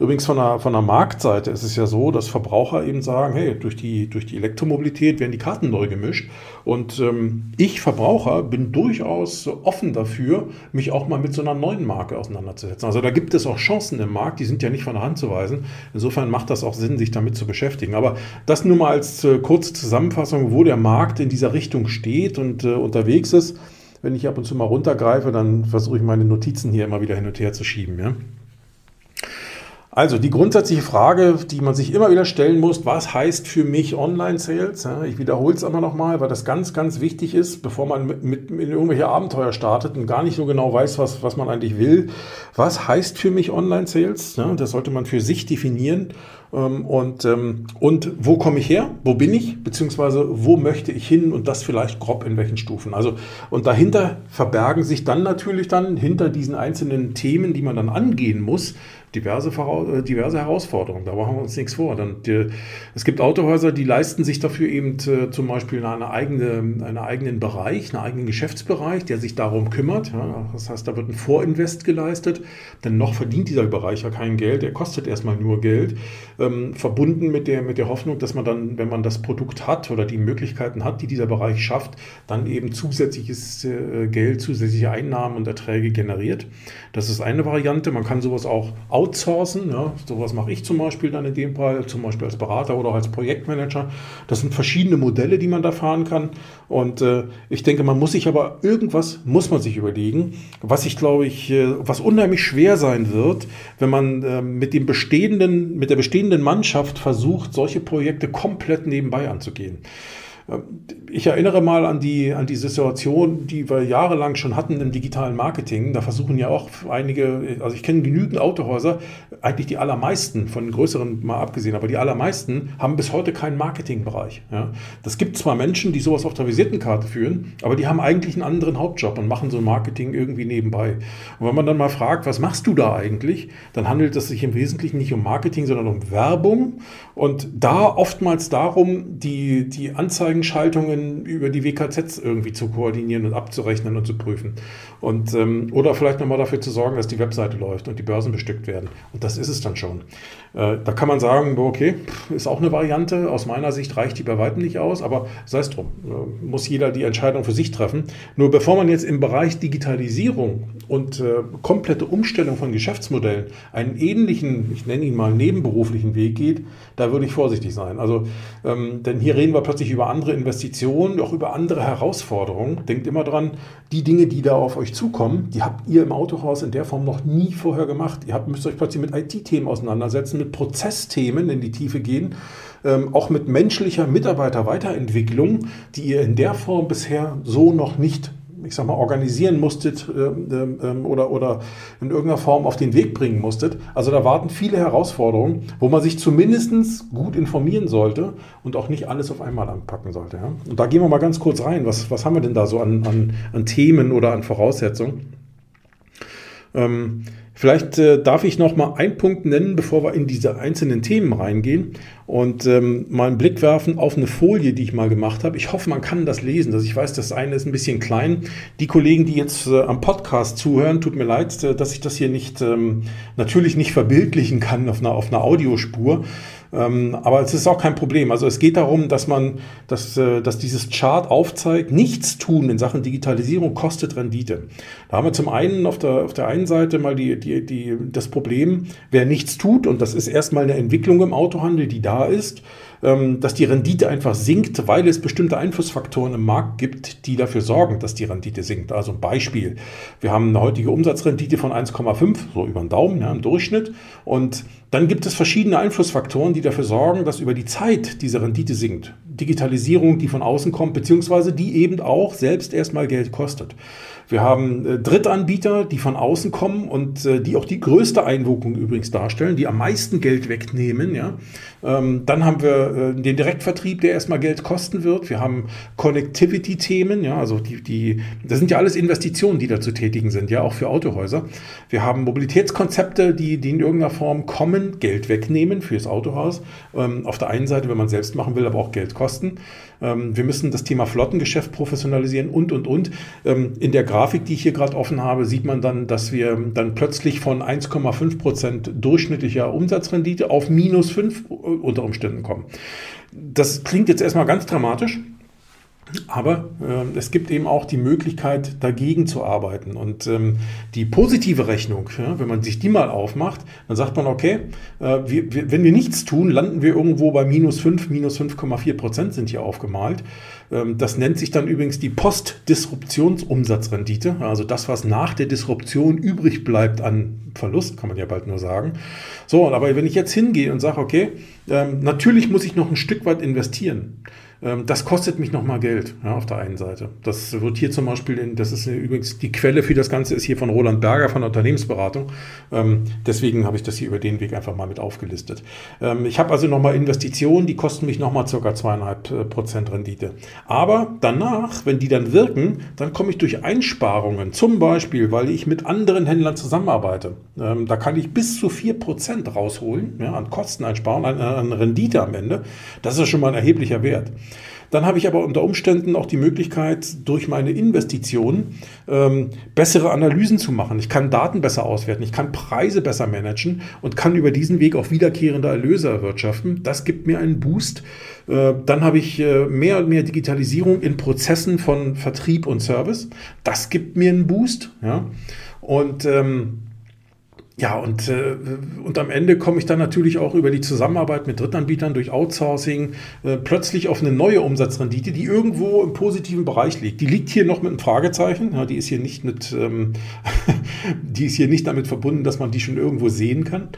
Übrigens von der, von der Marktseite ist es ja so, dass Verbraucher eben sagen, hey, durch die, durch die Elektromobilität werden die Karten neu gemischt. Und ähm, ich, Verbraucher, bin durchaus offen dafür, mich auch mal mit so einer neuen Marke auseinanderzusetzen. Also da gibt es auch Chancen im Markt, die sind ja nicht von der Hand zu weisen. Insofern macht das auch Sinn, sich damit zu beschäftigen. Aber das nur mal als äh, kurze Zusammenfassung, wo der Markt in dieser Richtung steht und äh, unterwegs ist. Wenn ich ab und zu mal runtergreife, dann versuche ich meine Notizen hier immer wieder hin und her zu schieben. Ja? Also die grundsätzliche Frage, die man sich immer wieder stellen muss, was heißt für mich Online-Sales? Ich wiederhole es aber nochmal, weil das ganz, ganz wichtig ist, bevor man mit, mit, in irgendwelche Abenteuer startet und gar nicht so genau weiß, was, was man eigentlich will. Was heißt für mich Online-Sales? Das sollte man für sich definieren. Ähm, und, ähm, und wo komme ich her? Wo bin ich? Beziehungsweise wo möchte ich hin? Und das vielleicht grob in welchen Stufen. Also, und dahinter verbergen sich dann natürlich dann hinter diesen einzelnen Themen, die man dann angehen muss, diverse, äh, diverse Herausforderungen. Da machen wir uns nichts vor. Dann, die, es gibt Autohäuser, die leisten sich dafür eben äh, zum Beispiel eine eigene, einen eigenen Bereich, einen eigenen Geschäftsbereich, der sich darum kümmert. Ja, das heißt, da wird ein Vorinvest geleistet, denn noch verdient dieser Bereich ja kein Geld, er kostet erstmal nur Geld, ähm, verbunden mit der, mit der Hoffnung, dass man dann, wenn man das Produkt hat oder die Möglichkeiten hat, die dieser Bereich schafft, dann eben zusätzliches äh, Geld, zusätzliche Einnahmen und Erträge generiert. Das ist eine Variante. Man kann sowas auch outsourcen. Ja. Sowas mache ich zum Beispiel dann in dem Fall, zum Beispiel als Berater oder als Projektmanager. Das sind verschiedene Modelle, die man da fahren kann. Und äh, ich denke, man muss sich aber irgendwas muss man sich überlegen, was ich glaube ich, äh, was unheimlich schwer sein wird, wenn man äh, mit dem bestehenden, mit der bestehenden Mannschaft versucht, solche Projekte komplett nebenbei anzugehen. Ich erinnere mal an die, an die Situation, die wir jahrelang schon hatten im digitalen Marketing. Da versuchen ja auch einige, also ich kenne genügend Autohäuser, eigentlich die allermeisten, von größeren mal abgesehen, aber die allermeisten haben bis heute keinen Marketingbereich. Ja. Das gibt zwar Menschen, die sowas auf der Visitenkarte führen, aber die haben eigentlich einen anderen Hauptjob und machen so ein Marketing irgendwie nebenbei. Und wenn man dann mal fragt, was machst du da eigentlich, dann handelt es sich im Wesentlichen nicht um Marketing, sondern um Werbung und da oftmals darum, die, die Anzeigenschaltungen über die WKZs irgendwie zu koordinieren und abzurechnen und zu prüfen. Und, ähm, oder vielleicht nochmal dafür zu sorgen, dass die Webseite läuft und die Börsen bestückt werden. Und das ist es dann schon. Äh, da kann man sagen, okay, ist auch eine Variante. Aus meiner Sicht reicht die bei weitem nicht aus, aber sei es drum. Äh, muss jeder die Entscheidung für sich treffen. Nur bevor man jetzt im Bereich Digitalisierung und äh, komplette Umstellung von Geschäftsmodellen einen ähnlichen, ich nenne ihn mal nebenberuflichen Weg geht, da würde ich vorsichtig sein. Also, ähm, denn hier reden wir plötzlich über andere Investitionen, auch über andere Herausforderungen. Denkt immer dran, die Dinge, die da auf euch zukommen, die habt ihr im Autohaus in der Form noch nie vorher gemacht. Ihr habt, müsst euch plötzlich mit IT-Themen auseinandersetzen, mit Prozessthemen in die Tiefe gehen, ähm, auch mit menschlicher Mitarbeiterweiterentwicklung, die ihr in der Form bisher so noch nicht ich sag mal, organisieren musstet ähm, ähm, oder, oder in irgendeiner Form auf den Weg bringen musstet. Also da warten viele Herausforderungen, wo man sich zumindest gut informieren sollte und auch nicht alles auf einmal anpacken sollte. Ja? Und da gehen wir mal ganz kurz rein. Was, was haben wir denn da so an, an, an Themen oder an Voraussetzungen? Ähm, Vielleicht äh, darf ich noch mal einen Punkt nennen, bevor wir in diese einzelnen Themen reingehen und ähm, mal einen Blick werfen auf eine Folie, die ich mal gemacht habe. Ich hoffe, man kann das lesen. Also ich weiß, das eine ist ein bisschen klein. Die Kollegen, die jetzt äh, am Podcast zuhören, tut mir leid, äh, dass ich das hier nicht ähm, natürlich nicht verbildlichen kann auf einer, auf einer Audiospur. Ähm, aber es ist auch kein Problem. Also es geht darum, dass man, dass, äh, dass dieses Chart aufzeigt, nichts tun in Sachen Digitalisierung kostet Rendite. Da haben wir zum einen auf der, auf der einen Seite mal die, die, die, das Problem, wer nichts tut, und das ist erstmal eine Entwicklung im Autohandel, die da ist, dass die Rendite einfach sinkt, weil es bestimmte Einflussfaktoren im Markt gibt, die dafür sorgen, dass die Rendite sinkt. Also ein Beispiel. Wir haben eine heutige Umsatzrendite von 1,5, so über den Daumen ja, im Durchschnitt. Und dann gibt es verschiedene Einflussfaktoren, die dafür sorgen, dass über die Zeit diese Rendite sinkt. Digitalisierung, die von außen kommt, beziehungsweise die eben auch selbst erstmal Geld kostet. Wir haben äh, Drittanbieter, die von außen kommen und äh, die auch die größte Einwirkung übrigens darstellen, die am meisten Geld wegnehmen. Ja? Ähm, dann haben wir äh, den Direktvertrieb, der erstmal Geld kosten wird. Wir haben Connectivity-Themen, ja, also die, die, das sind ja alles Investitionen, die da zu tätigen sind, ja, auch für Autohäuser. Wir haben Mobilitätskonzepte, die, die in irgendeiner Form kommen, Geld wegnehmen fürs Autohaus. Ähm, auf der einen Seite, wenn man selbst machen will, aber auch Geld kosten. Ähm, wir müssen das Thema Flottengeschäft professionalisieren und, und, und. Ähm, in der Grafik, die ich hier gerade offen habe, sieht man dann, dass wir dann plötzlich von 1,5 Prozent durchschnittlicher Umsatzrendite auf minus 5 äh, unter Umständen kommen. Das klingt jetzt erstmal ganz dramatisch. Aber äh, es gibt eben auch die Möglichkeit, dagegen zu arbeiten. Und ähm, die positive Rechnung, ja, wenn man sich die mal aufmacht, dann sagt man, okay, äh, wir, wir, wenn wir nichts tun, landen wir irgendwo bei minus 5, minus 5,4 Prozent sind hier aufgemalt. Ähm, das nennt sich dann übrigens die Post-Disruptionsumsatzrendite, also das, was nach der Disruption übrig bleibt an Verlust, kann man ja bald nur sagen. So, aber wenn ich jetzt hingehe und sage, okay, ähm, natürlich muss ich noch ein Stück weit investieren. Ähm, das kostet mich nochmal Geld ja, auf der einen Seite. Das wird hier zum Beispiel, in, das ist übrigens die Quelle für das Ganze ist hier von Roland Berger von der Unternehmensberatung. Ähm, deswegen habe ich das hier über den Weg einfach mal mit aufgelistet. Ähm, ich habe also nochmal Investitionen, die kosten mich nochmal ca. zweieinhalb äh, Prozent Rendite. Aber danach, wenn die dann wirken, dann komme ich durch Einsparungen, zum Beispiel, weil ich mit anderen Händlern zusammenarbeite. Ähm, da kann ich bis zu vier Prozent rausholen ja, an Kosteneinsparungen, an, an Rendite am Ende. Das ist schon mal ein erheblicher Wert. Dann habe ich aber unter Umständen auch die Möglichkeit, durch meine Investitionen ähm, bessere Analysen zu machen. Ich kann Daten besser auswerten, ich kann Preise besser managen und kann über diesen Weg auch wiederkehrende Erlöse erwirtschaften. Das gibt mir einen Boost. Äh, dann habe ich äh, mehr und mehr Digitalisierung in Prozessen von Vertrieb und Service. Das gibt mir einen Boost. Ja? Und ähm, ja, und, äh, und am Ende komme ich dann natürlich auch über die Zusammenarbeit mit Drittanbietern durch Outsourcing äh, plötzlich auf eine neue Umsatzrendite, die irgendwo im positiven Bereich liegt. Die liegt hier noch mit einem Fragezeichen. Ja, die ist hier nicht mit, ähm, die ist hier nicht damit verbunden, dass man die schon irgendwo sehen kann.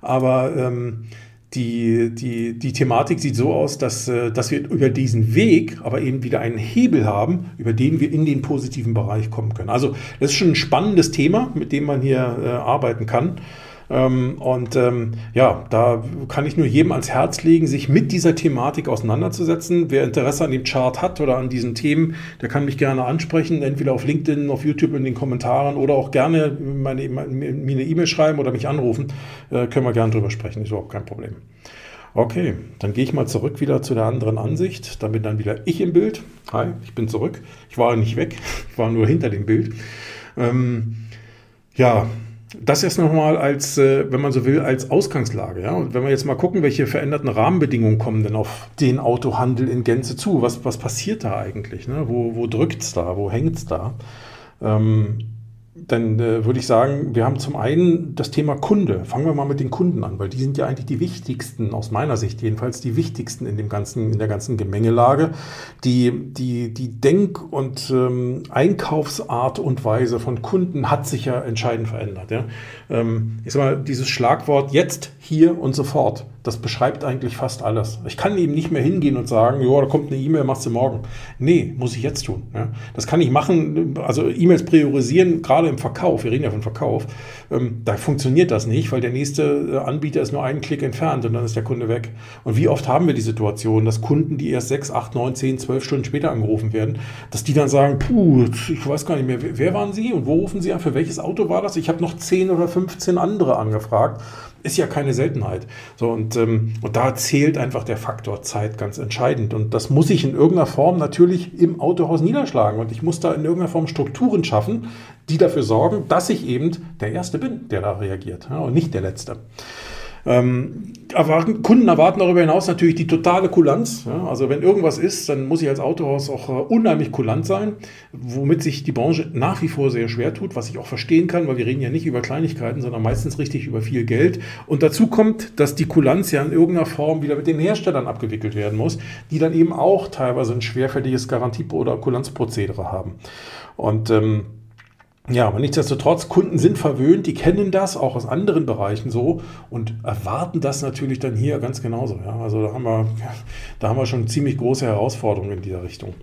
Aber ähm, die, die, die Thematik sieht so aus, dass, äh, dass wir über diesen Weg aber eben wieder einen Hebel haben, über den wir in den positiven Bereich kommen können. Also das ist schon ein spannendes Thema, mit dem man hier äh, arbeiten kann. Ähm, und ähm, ja, da kann ich nur jedem ans Herz legen, sich mit dieser Thematik auseinanderzusetzen. Wer Interesse an dem Chart hat oder an diesen Themen, der kann mich gerne ansprechen, entweder auf LinkedIn, auf YouTube in den Kommentaren oder auch gerne meine, mir eine E-Mail schreiben oder mich anrufen. Äh, können wir gerne drüber sprechen, ist überhaupt kein Problem. Okay, dann gehe ich mal zurück wieder zu der anderen Ansicht. Dann bin dann wieder ich im Bild. Hi, ich bin zurück. Ich war nicht weg, ich war nur hinter dem Bild. Ähm, ja, das jetzt nochmal als, äh, wenn man so will, als Ausgangslage. Ja? Und wenn wir jetzt mal gucken, welche veränderten Rahmenbedingungen kommen denn auf den Autohandel in Gänze zu? Was, was passiert da eigentlich? Ne? Wo, wo drückt es da? Wo hängt es da? Ähm, dann äh, würde ich sagen, wir haben zum einen das Thema Kunde. Fangen wir mal mit den Kunden an, weil die sind ja eigentlich die wichtigsten, aus meiner Sicht jedenfalls, die wichtigsten in dem ganzen, in der ganzen Gemengelage. Die, die, die Denk- und ähm, Einkaufsart und Weise von Kunden hat sich ja entscheidend verändert. Ja? Ähm, ich sag mal, dieses Schlagwort jetzt, hier und sofort das beschreibt eigentlich fast alles. Ich kann eben nicht mehr hingehen und sagen, ja, da kommt eine E-Mail, machst du morgen. Nee, muss ich jetzt tun. Ja. Das kann ich machen, also E-Mails priorisieren, gerade im Verkauf, wir reden ja von Verkauf, ähm, da funktioniert das nicht, weil der nächste äh, Anbieter ist nur einen Klick entfernt und dann ist der Kunde weg. Und wie oft haben wir die Situation, dass Kunden, die erst sechs, acht, neun, zehn, zwölf Stunden später angerufen werden, dass die dann sagen, puh, ich weiß gar nicht mehr, wer waren Sie und wo rufen Sie an, für welches Auto war das? Ich habe noch zehn oder 15 andere angefragt ist ja keine Seltenheit. So, und, ähm, und da zählt einfach der Faktor Zeit ganz entscheidend. Und das muss ich in irgendeiner Form natürlich im Autohaus niederschlagen. Und ich muss da in irgendeiner Form Strukturen schaffen, die dafür sorgen, dass ich eben der Erste bin, der da reagiert ja, und nicht der Letzte. Ähm, erwarten, Kunden erwarten darüber hinaus natürlich die totale Kulanz. Ja? Also wenn irgendwas ist, dann muss ich als Autohaus auch äh, unheimlich kulant sein, womit sich die Branche nach wie vor sehr schwer tut, was ich auch verstehen kann, weil wir reden ja nicht über Kleinigkeiten, sondern meistens richtig über viel Geld. Und dazu kommt, dass die Kulanz ja in irgendeiner Form wieder mit den Herstellern abgewickelt werden muss, die dann eben auch teilweise ein schwerfälliges Garantie- oder Kulanzprozedere haben. Und ähm, ja, aber nichtsdestotrotz, Kunden sind verwöhnt, die kennen das auch aus anderen Bereichen so und erwarten das natürlich dann hier ganz genauso. Ja? Also da haben, wir, da haben wir schon ziemlich große Herausforderungen in dieser Richtung.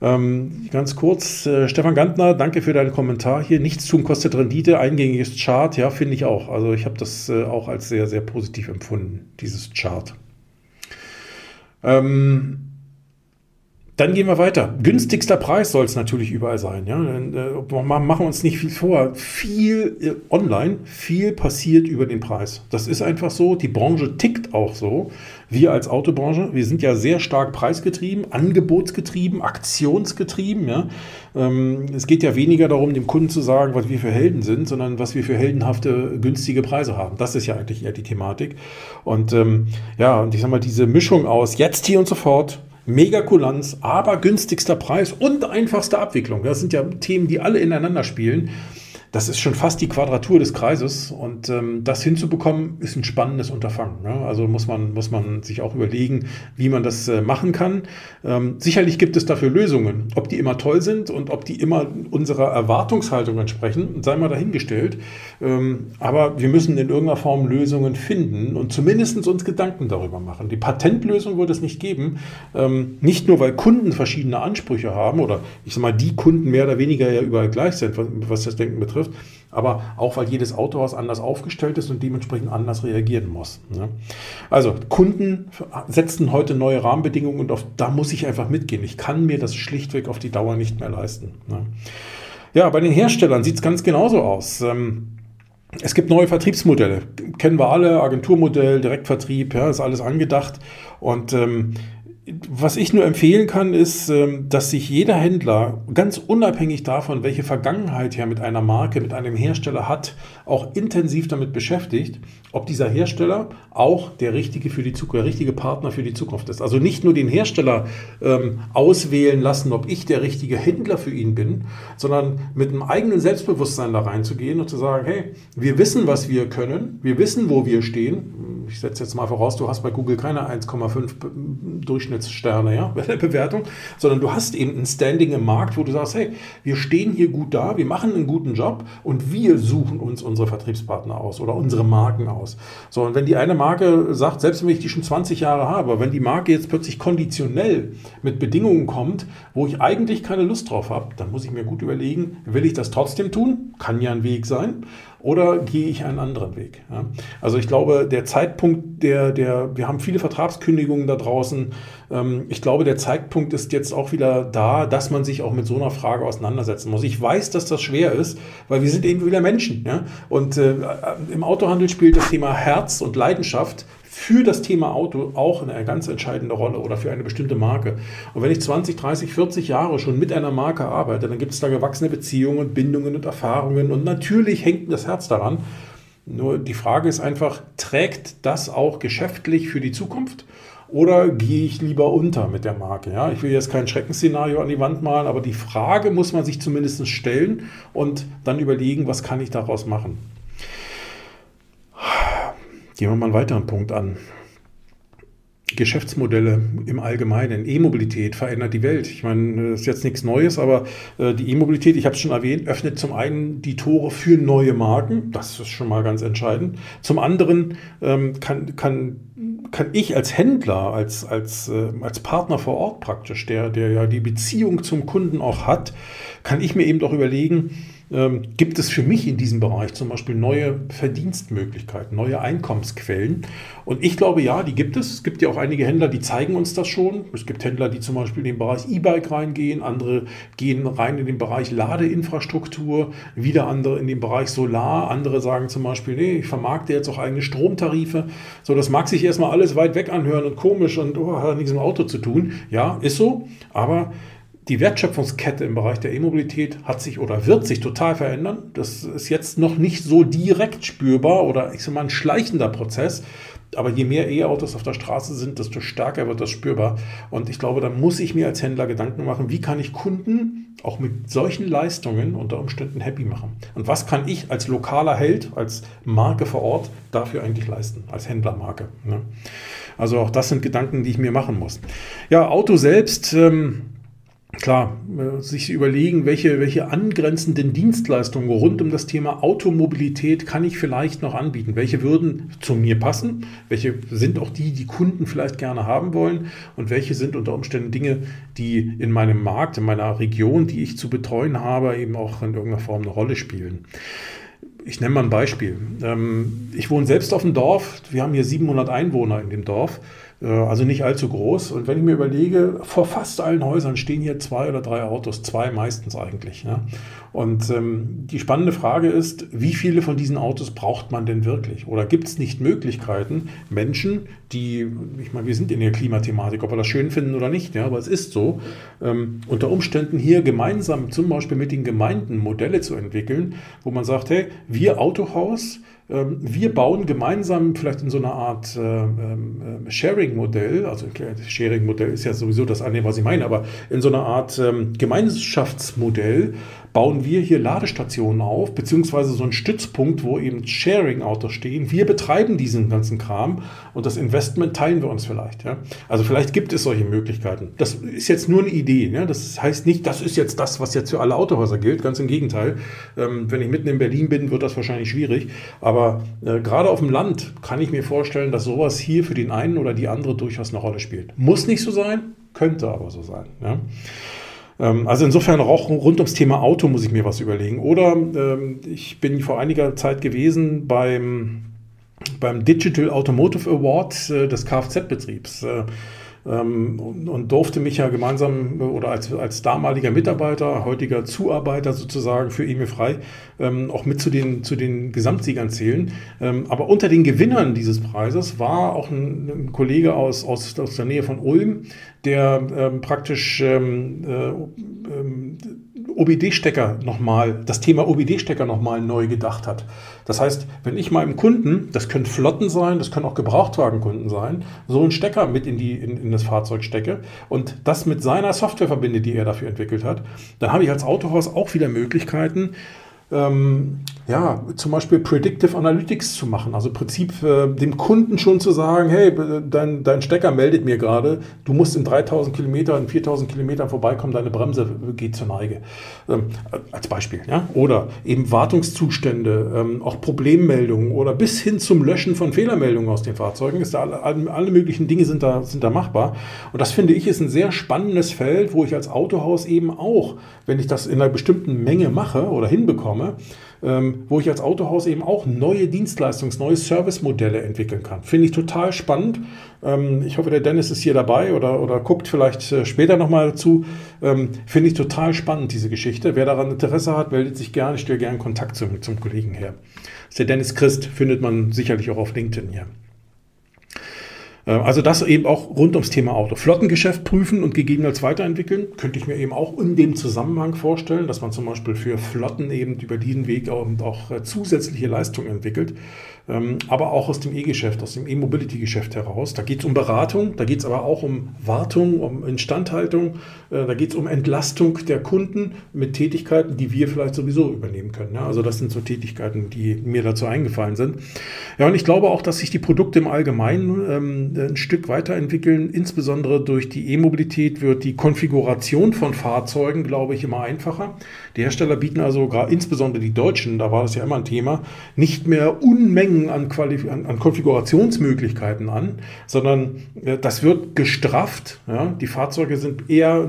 Ähm, ganz kurz, äh, Stefan Gantner, danke für deinen Kommentar hier. Nichts tun kostet Rendite, eingängiges Chart, ja, finde ich auch. Also ich habe das äh, auch als sehr, sehr positiv empfunden, dieses Chart. Ähm, dann gehen wir weiter. Günstigster Preis soll es natürlich überall sein. Ja? Äh, machen wir uns nicht viel vor. Viel äh, online, viel passiert über den Preis. Das ist einfach so. Die Branche tickt auch so. Wir als Autobranche, wir sind ja sehr stark preisgetrieben, angebotsgetrieben, aktionsgetrieben. Ja? Ähm, es geht ja weniger darum, dem Kunden zu sagen, was wir für Helden sind, sondern was wir für heldenhafte, günstige Preise haben. Das ist ja eigentlich eher die Thematik. Und ähm, ja, und ich sag mal, diese Mischung aus jetzt, hier und sofort, mega Kulanz, aber günstigster Preis und einfachste Abwicklung. Das sind ja Themen, die alle ineinander spielen das ist schon fast die Quadratur des Kreises und ähm, das hinzubekommen ist ein spannendes Unterfangen. Ne? Also muss man, muss man sich auch überlegen, wie man das äh, machen kann. Ähm, sicherlich gibt es dafür Lösungen. Ob die immer toll sind und ob die immer unserer Erwartungshaltung entsprechen, sei mal dahingestellt. Ähm, aber wir müssen in irgendeiner Form Lösungen finden und zumindest uns Gedanken darüber machen. Die Patentlösung wird es nicht geben. Ähm, nicht nur, weil Kunden verschiedene Ansprüche haben oder ich sag mal, die Kunden mehr oder weniger ja überall gleich sind, was, was das Denken betrifft betrifft, aber auch weil jedes Autohaus anders aufgestellt ist und dementsprechend anders reagieren muss. Ne? Also Kunden setzen heute neue Rahmenbedingungen und auf, da muss ich einfach mitgehen. Ich kann mir das schlichtweg auf die Dauer nicht mehr leisten. Ne? Ja, bei den Herstellern sieht es ganz genauso aus. Ähm, es gibt neue Vertriebsmodelle, kennen wir alle, Agenturmodell, Direktvertrieb, ja, ist alles angedacht. Und ähm, was ich nur empfehlen kann, ist, ähm, dass sich jeder Händler, ganz unabhängig davon, welche Vergangenheit er mit einer Marke, mit einem Hersteller hat, auch intensiv damit beschäftigt, ob dieser Hersteller auch der richtige für die Zukunft, der richtige Partner für die Zukunft ist. Also nicht nur den Hersteller ähm, auswählen lassen, ob ich der richtige Händler für ihn bin, sondern mit einem eigenen Selbstbewusstsein da reinzugehen und zu sagen, hey, wir wissen, was wir können, wir wissen, wo wir stehen ich setze jetzt mal voraus, du hast bei Google keine 1,5 Durchschnittssterne ja, bei der Bewertung, sondern du hast eben ein Standing im Markt, wo du sagst, hey, wir stehen hier gut da, wir machen einen guten Job und wir suchen uns unsere Vertriebspartner aus oder unsere Marken aus. So, und wenn die eine Marke sagt, selbst wenn ich die schon 20 Jahre habe, wenn die Marke jetzt plötzlich konditionell mit Bedingungen kommt, wo ich eigentlich keine Lust drauf habe, dann muss ich mir gut überlegen, will ich das trotzdem tun? Kann ja ein Weg sein oder gehe ich einen anderen Weg? Ja? Also ich glaube, der Zeitpunkt, der, der, wir haben viele Vertragskündigungen da draußen. Ähm, ich glaube, der Zeitpunkt ist jetzt auch wieder da, dass man sich auch mit so einer Frage auseinandersetzen muss. Ich weiß, dass das schwer ist, weil wir sind eben wieder Menschen. Ja? Und äh, im Autohandel spielt das Thema Herz und Leidenschaft für das Thema Auto auch eine ganz entscheidende Rolle oder für eine bestimmte Marke. Und wenn ich 20, 30, 40 Jahre schon mit einer Marke arbeite, dann gibt es da gewachsene Beziehungen und Bindungen und Erfahrungen und natürlich hängt das Herz daran. Nur die Frage ist einfach, trägt das auch geschäftlich für die Zukunft? Oder gehe ich lieber unter mit der Marke? Ja, ich will jetzt kein Schreckensszenario an die Wand malen, aber die Frage muss man sich zumindest stellen und dann überlegen, was kann ich daraus machen. Gehen wir mal einen weiteren Punkt an. Geschäftsmodelle im Allgemeinen, E-Mobilität verändert die Welt. Ich meine, das ist jetzt nichts Neues, aber äh, die E-Mobilität, ich habe es schon erwähnt, öffnet zum einen die Tore für neue Marken, das ist schon mal ganz entscheidend. Zum anderen ähm, kann, kann, kann ich als Händler, als, als, äh, als Partner vor Ort praktisch, der, der ja die Beziehung zum Kunden auch hat, kann ich mir eben doch überlegen, ähm, gibt es für mich in diesem Bereich zum Beispiel neue Verdienstmöglichkeiten, neue Einkommensquellen. Und ich glaube, ja, die gibt es. Es gibt ja auch einige Händler, die zeigen uns das schon. Es gibt Händler, die zum Beispiel in den Bereich E-Bike reingehen, andere gehen rein in den Bereich Ladeinfrastruktur, wieder andere in den Bereich Solar, andere sagen zum Beispiel, nee, ich vermarkte jetzt auch eigene Stromtarife. So, das mag sich erstmal alles weit weg anhören und komisch und oh, hat nichts mit dem Auto zu tun. Ja, ist so, aber die Wertschöpfungskette im Bereich der E-Mobilität hat sich oder wird sich total verändern. Das ist jetzt noch nicht so direkt spürbar oder ich sage mal ein schleichender Prozess. Aber je mehr E-Autos auf der Straße sind, desto stärker wird das spürbar. Und ich glaube, da muss ich mir als Händler Gedanken machen, wie kann ich Kunden auch mit solchen Leistungen unter Umständen happy machen? Und was kann ich als lokaler Held, als Marke vor Ort dafür eigentlich leisten, als Händlermarke? Ne? Also auch das sind Gedanken, die ich mir machen muss. Ja, Auto selbst. Ähm, klar, äh, sich überlegen, welche, welche angrenzenden Dienstleistungen rund um das Thema Automobilität kann ich vielleicht noch anbieten? Welche würden zu mir passen? Welche sind auch die, die Kunden vielleicht gerne haben wollen? Und welche sind unter Umständen Dinge, die in meinem Markt, in meiner Region, die ich zu betreuen habe, eben auch in irgendeiner Form eine Rolle spielen? Ich nenne mal ein Beispiel. Ähm, ich wohne selbst auf dem Dorf. Wir haben hier 700 Einwohner in dem Dorf. Äh, also nicht allzu groß. Und wenn ich mir überlege, vor fast allen Häusern stehen hier zwei oder drei Autos, zwei meistens eigentlich. Und ähm, die spannende Frage ist, wie viele von diesen Autos braucht man denn wirklich? Oder gibt es nicht Möglichkeiten, Menschen, die, ich meine, wir sind in der Klimathematik, ob wir das schön finden oder nicht, ja, aber es ist so, ähm, unter Umständen hier gemeinsam zum Beispiel mit den Gemeinden Modelle zu entwickeln, wo man sagt, hey, wir Autohaus, ähm, wir bauen gemeinsam vielleicht in so einer Art äh, ähm, äh, Sharing-Modell, also Sharing-Modell ist ja sowieso das eine, was ich meine, aber in so einer Art ähm, Gemeinschaftsmodell bauen wir hier Ladestationen auf, beziehungsweise so einen Stützpunkt, wo eben Sharing-Autos stehen. Wir betreiben diesen ganzen Kram und das Investment teilen wir uns vielleicht. Ja? Also vielleicht gibt es solche Möglichkeiten. Das ist jetzt nur eine Idee. Ja? Das heißt nicht, das ist jetzt das, was jetzt für alle Autohäuser gilt. Ganz im Gegenteil. Ähm, wenn ich mitten in Berlin bin, wird das wahrscheinlich schwierig. Aber äh, gerade auf dem Land kann ich mir vorstellen, dass sowas hier für den einen oder die andere durchaus eine Rolle spielt. Muss nicht so sein, könnte aber so sein. Ja? Ähm, also insofern auch rund ums Thema Auto muss ich mir was überlegen. Oder ähm, ich bin vor einiger Zeit gewesen beim, beim Digital Automotive Award äh, des Kfz-Betriebs. Äh, ähm, und, und, durfte mich ja gemeinsam oder als, als damaliger Mitarbeiter, heutiger Zuarbeiter sozusagen für Emil Frei ähm, auch mit zu den, zu den Gesamtsiegern zählen. Ähm, aber unter den Gewinnern dieses Preises war auch ein, ein Kollege aus, aus, aus der Nähe von Ulm, der ähm, praktisch ähm, äh, ähm, OBD-Stecker nochmal, das Thema OBD-Stecker nochmal neu gedacht hat. Das heißt, wenn ich meinem Kunden, das können Flotten sein, das können auch Gebrauchtwagenkunden sein, so einen Stecker mit in, die, in, in das Fahrzeug stecke und das mit seiner Software verbinde, die er dafür entwickelt hat, dann habe ich als Autohaus auch wieder Möglichkeiten, ähm, ja, zum Beispiel Predictive Analytics zu machen. Also im Prinzip äh, dem Kunden schon zu sagen, hey, dein, dein Stecker meldet mir gerade, du musst in 3000 Kilometern, in 4000 Kilometern vorbeikommen, deine Bremse geht zur Neige. Ähm, als Beispiel. Ja? Oder eben Wartungszustände, ähm, auch Problemmeldungen oder bis hin zum Löschen von Fehlermeldungen aus den Fahrzeugen. Ist da alle, alle möglichen Dinge sind da, sind da machbar. Und das finde ich ist ein sehr spannendes Feld, wo ich als Autohaus eben auch, wenn ich das in einer bestimmten Menge mache oder hinbekomme, ähm, wo ich als Autohaus eben auch neue Dienstleistungs-, neue Servicemodelle entwickeln kann. Finde ich total spannend. Ähm, ich hoffe, der Dennis ist hier dabei oder, oder guckt vielleicht äh, später nochmal dazu. Ähm, Finde ich total spannend, diese Geschichte. Wer daran Interesse hat, meldet sich gerne. Ich stelle gerne Kontakt zum, zum Kollegen her. Das ist der Dennis Christ, findet man sicherlich auch auf LinkedIn hier. Äh, also das eben auch rund ums Thema Auto. Flottengeschäft prüfen und gegebenenfalls weiterentwickeln, könnte ich mir eben auch in dem Zusammenhang vorstellen, dass man zum Beispiel für Flotten eben über diesen Weg auch, auch äh, zusätzliche Leistungen entwickelt. Ähm, aber auch aus dem E-Geschäft, aus dem E-Mobility-Geschäft heraus. Da geht es um Beratung, da geht es aber auch um Wartung, um Instandhaltung, äh, da geht es um Entlastung der Kunden mit Tätigkeiten, die wir vielleicht sowieso übernehmen können. Also das sind so Tätigkeiten, die mir dazu eingefallen sind. Ja, und ich glaube auch, dass sich die Produkte im Allgemeinen ähm, ein Stück weiterentwickeln. Insbesondere durch die E-Mobilität wird die Konfiguration von Fahrzeugen, glaube ich, immer einfacher. Die Hersteller bieten also insbesondere die Deutschen, da war das ja immer ein Thema, nicht mehr Unmengen Mengen an, an, an Konfigurationsmöglichkeiten an, sondern äh, das wird gestrafft. Ja? Die Fahrzeuge sind eher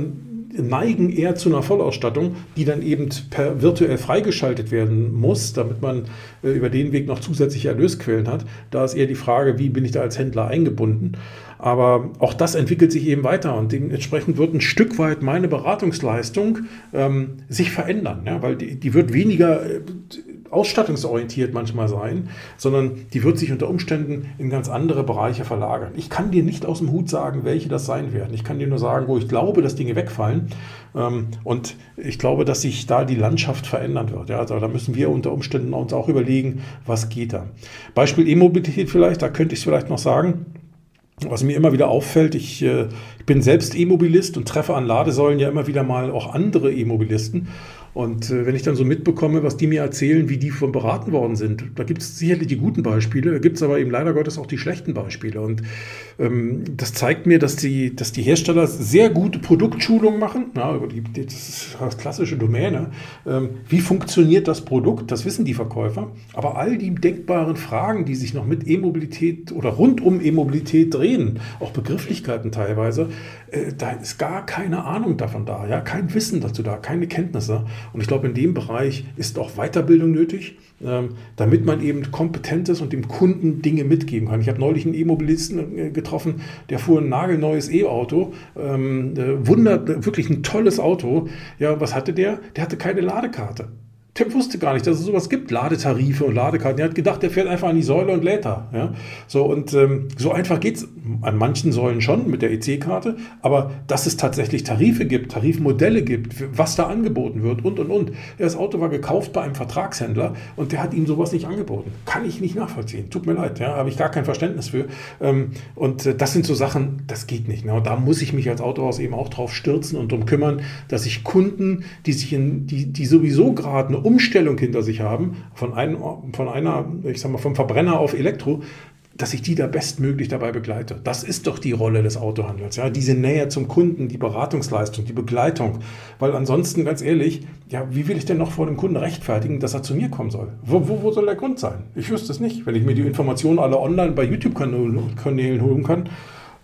neigen eher zu einer Vollausstattung, die dann eben per virtuell freigeschaltet werden muss, damit man äh, über den Weg noch zusätzliche Erlösquellen hat. Da ist eher die Frage, wie bin ich da als Händler eingebunden. Aber auch das entwickelt sich eben weiter und dementsprechend wird ein Stück weit meine Beratungsleistung ähm, sich verändern, ja? weil die, die wird weniger äh, ausstattungsorientiert manchmal sein, sondern die wird sich unter Umständen in ganz andere Bereiche verlagern. Ich kann dir nicht aus dem Hut sagen, welche das sein werden. Ich kann dir nur sagen, wo ich glaube, dass Dinge wegfallen. Ähm, und ich glaube, dass sich da die Landschaft verändern wird. Also da müssen wir unter Umständen uns auch überlegen, was geht da. Beispiel E-Mobilität vielleicht, da könnte ich es vielleicht noch sagen. Was mir immer wieder auffällt, ich, äh, ich bin selbst E-Mobilist und treffe an Ladesäulen ja immer wieder mal auch andere E-Mobilisten. Und äh, wenn ich dann so mitbekomme, was die mir erzählen, wie die von beraten worden sind, da gibt es sicherlich die guten Beispiele, da gibt es aber eben leider Gottes auch die schlechten Beispiele. Und ähm, das zeigt mir, dass die, dass die Hersteller sehr gute Produktschulung machen. Ja, die, das ist das klassische Domäne. Ähm, wie funktioniert das Produkt? Das wissen die Verkäufer. Aber all die denkbaren Fragen, die sich noch mit E-Mobilität oder rund um E-Mobilität drehen, auch Begrifflichkeiten teilweise, äh, da ist gar keine Ahnung davon da, ja, kein Wissen dazu da, keine Kenntnisse. Und ich glaube, in dem Bereich ist auch Weiterbildung nötig, ähm, damit man eben kompetent ist und dem Kunden Dinge mitgeben kann. Ich habe neulich einen E-Mobilisten äh, getroffen, der fuhr ein nagelneues E-Auto, ähm, äh, wundert, wirklich ein tolles Auto. Ja, was hatte der? Der hatte keine Ladekarte. Tim wusste gar nicht, dass es sowas gibt, Ladetarife und Ladekarten. Er hat gedacht, der fährt einfach an die Säule und lädt da. Ja? So, und ähm, so einfach geht es an manchen Säulen schon mit der EC-Karte, aber dass es tatsächlich Tarife gibt, Tarifmodelle gibt, was da angeboten wird und und und. Das Auto war gekauft bei einem Vertragshändler und der hat ihm sowas nicht angeboten. Kann ich nicht nachvollziehen. Tut mir leid, ja, habe ich gar kein Verständnis für. Ähm, und äh, das sind so Sachen, das geht nicht. Ne? Und da muss ich mich als Autohaus eben auch drauf stürzen und darum kümmern, dass ich Kunden, die sich in, die, die sowieso gerade eine Umstellung hinter sich haben, von, ein, von einer, ich sag mal, vom Verbrenner auf Elektro, dass ich die da bestmöglich dabei begleite. Das ist doch die Rolle des Autohandels, ja, diese Nähe zum Kunden, die Beratungsleistung, die Begleitung, weil ansonsten, ganz ehrlich, ja, wie will ich denn noch vor dem Kunden rechtfertigen, dass er zu mir kommen soll? Wo, wo, wo soll der Grund sein? Ich wüsste es nicht. Wenn ich mir die Informationen alle online bei YouTube-Kanälen holen kann,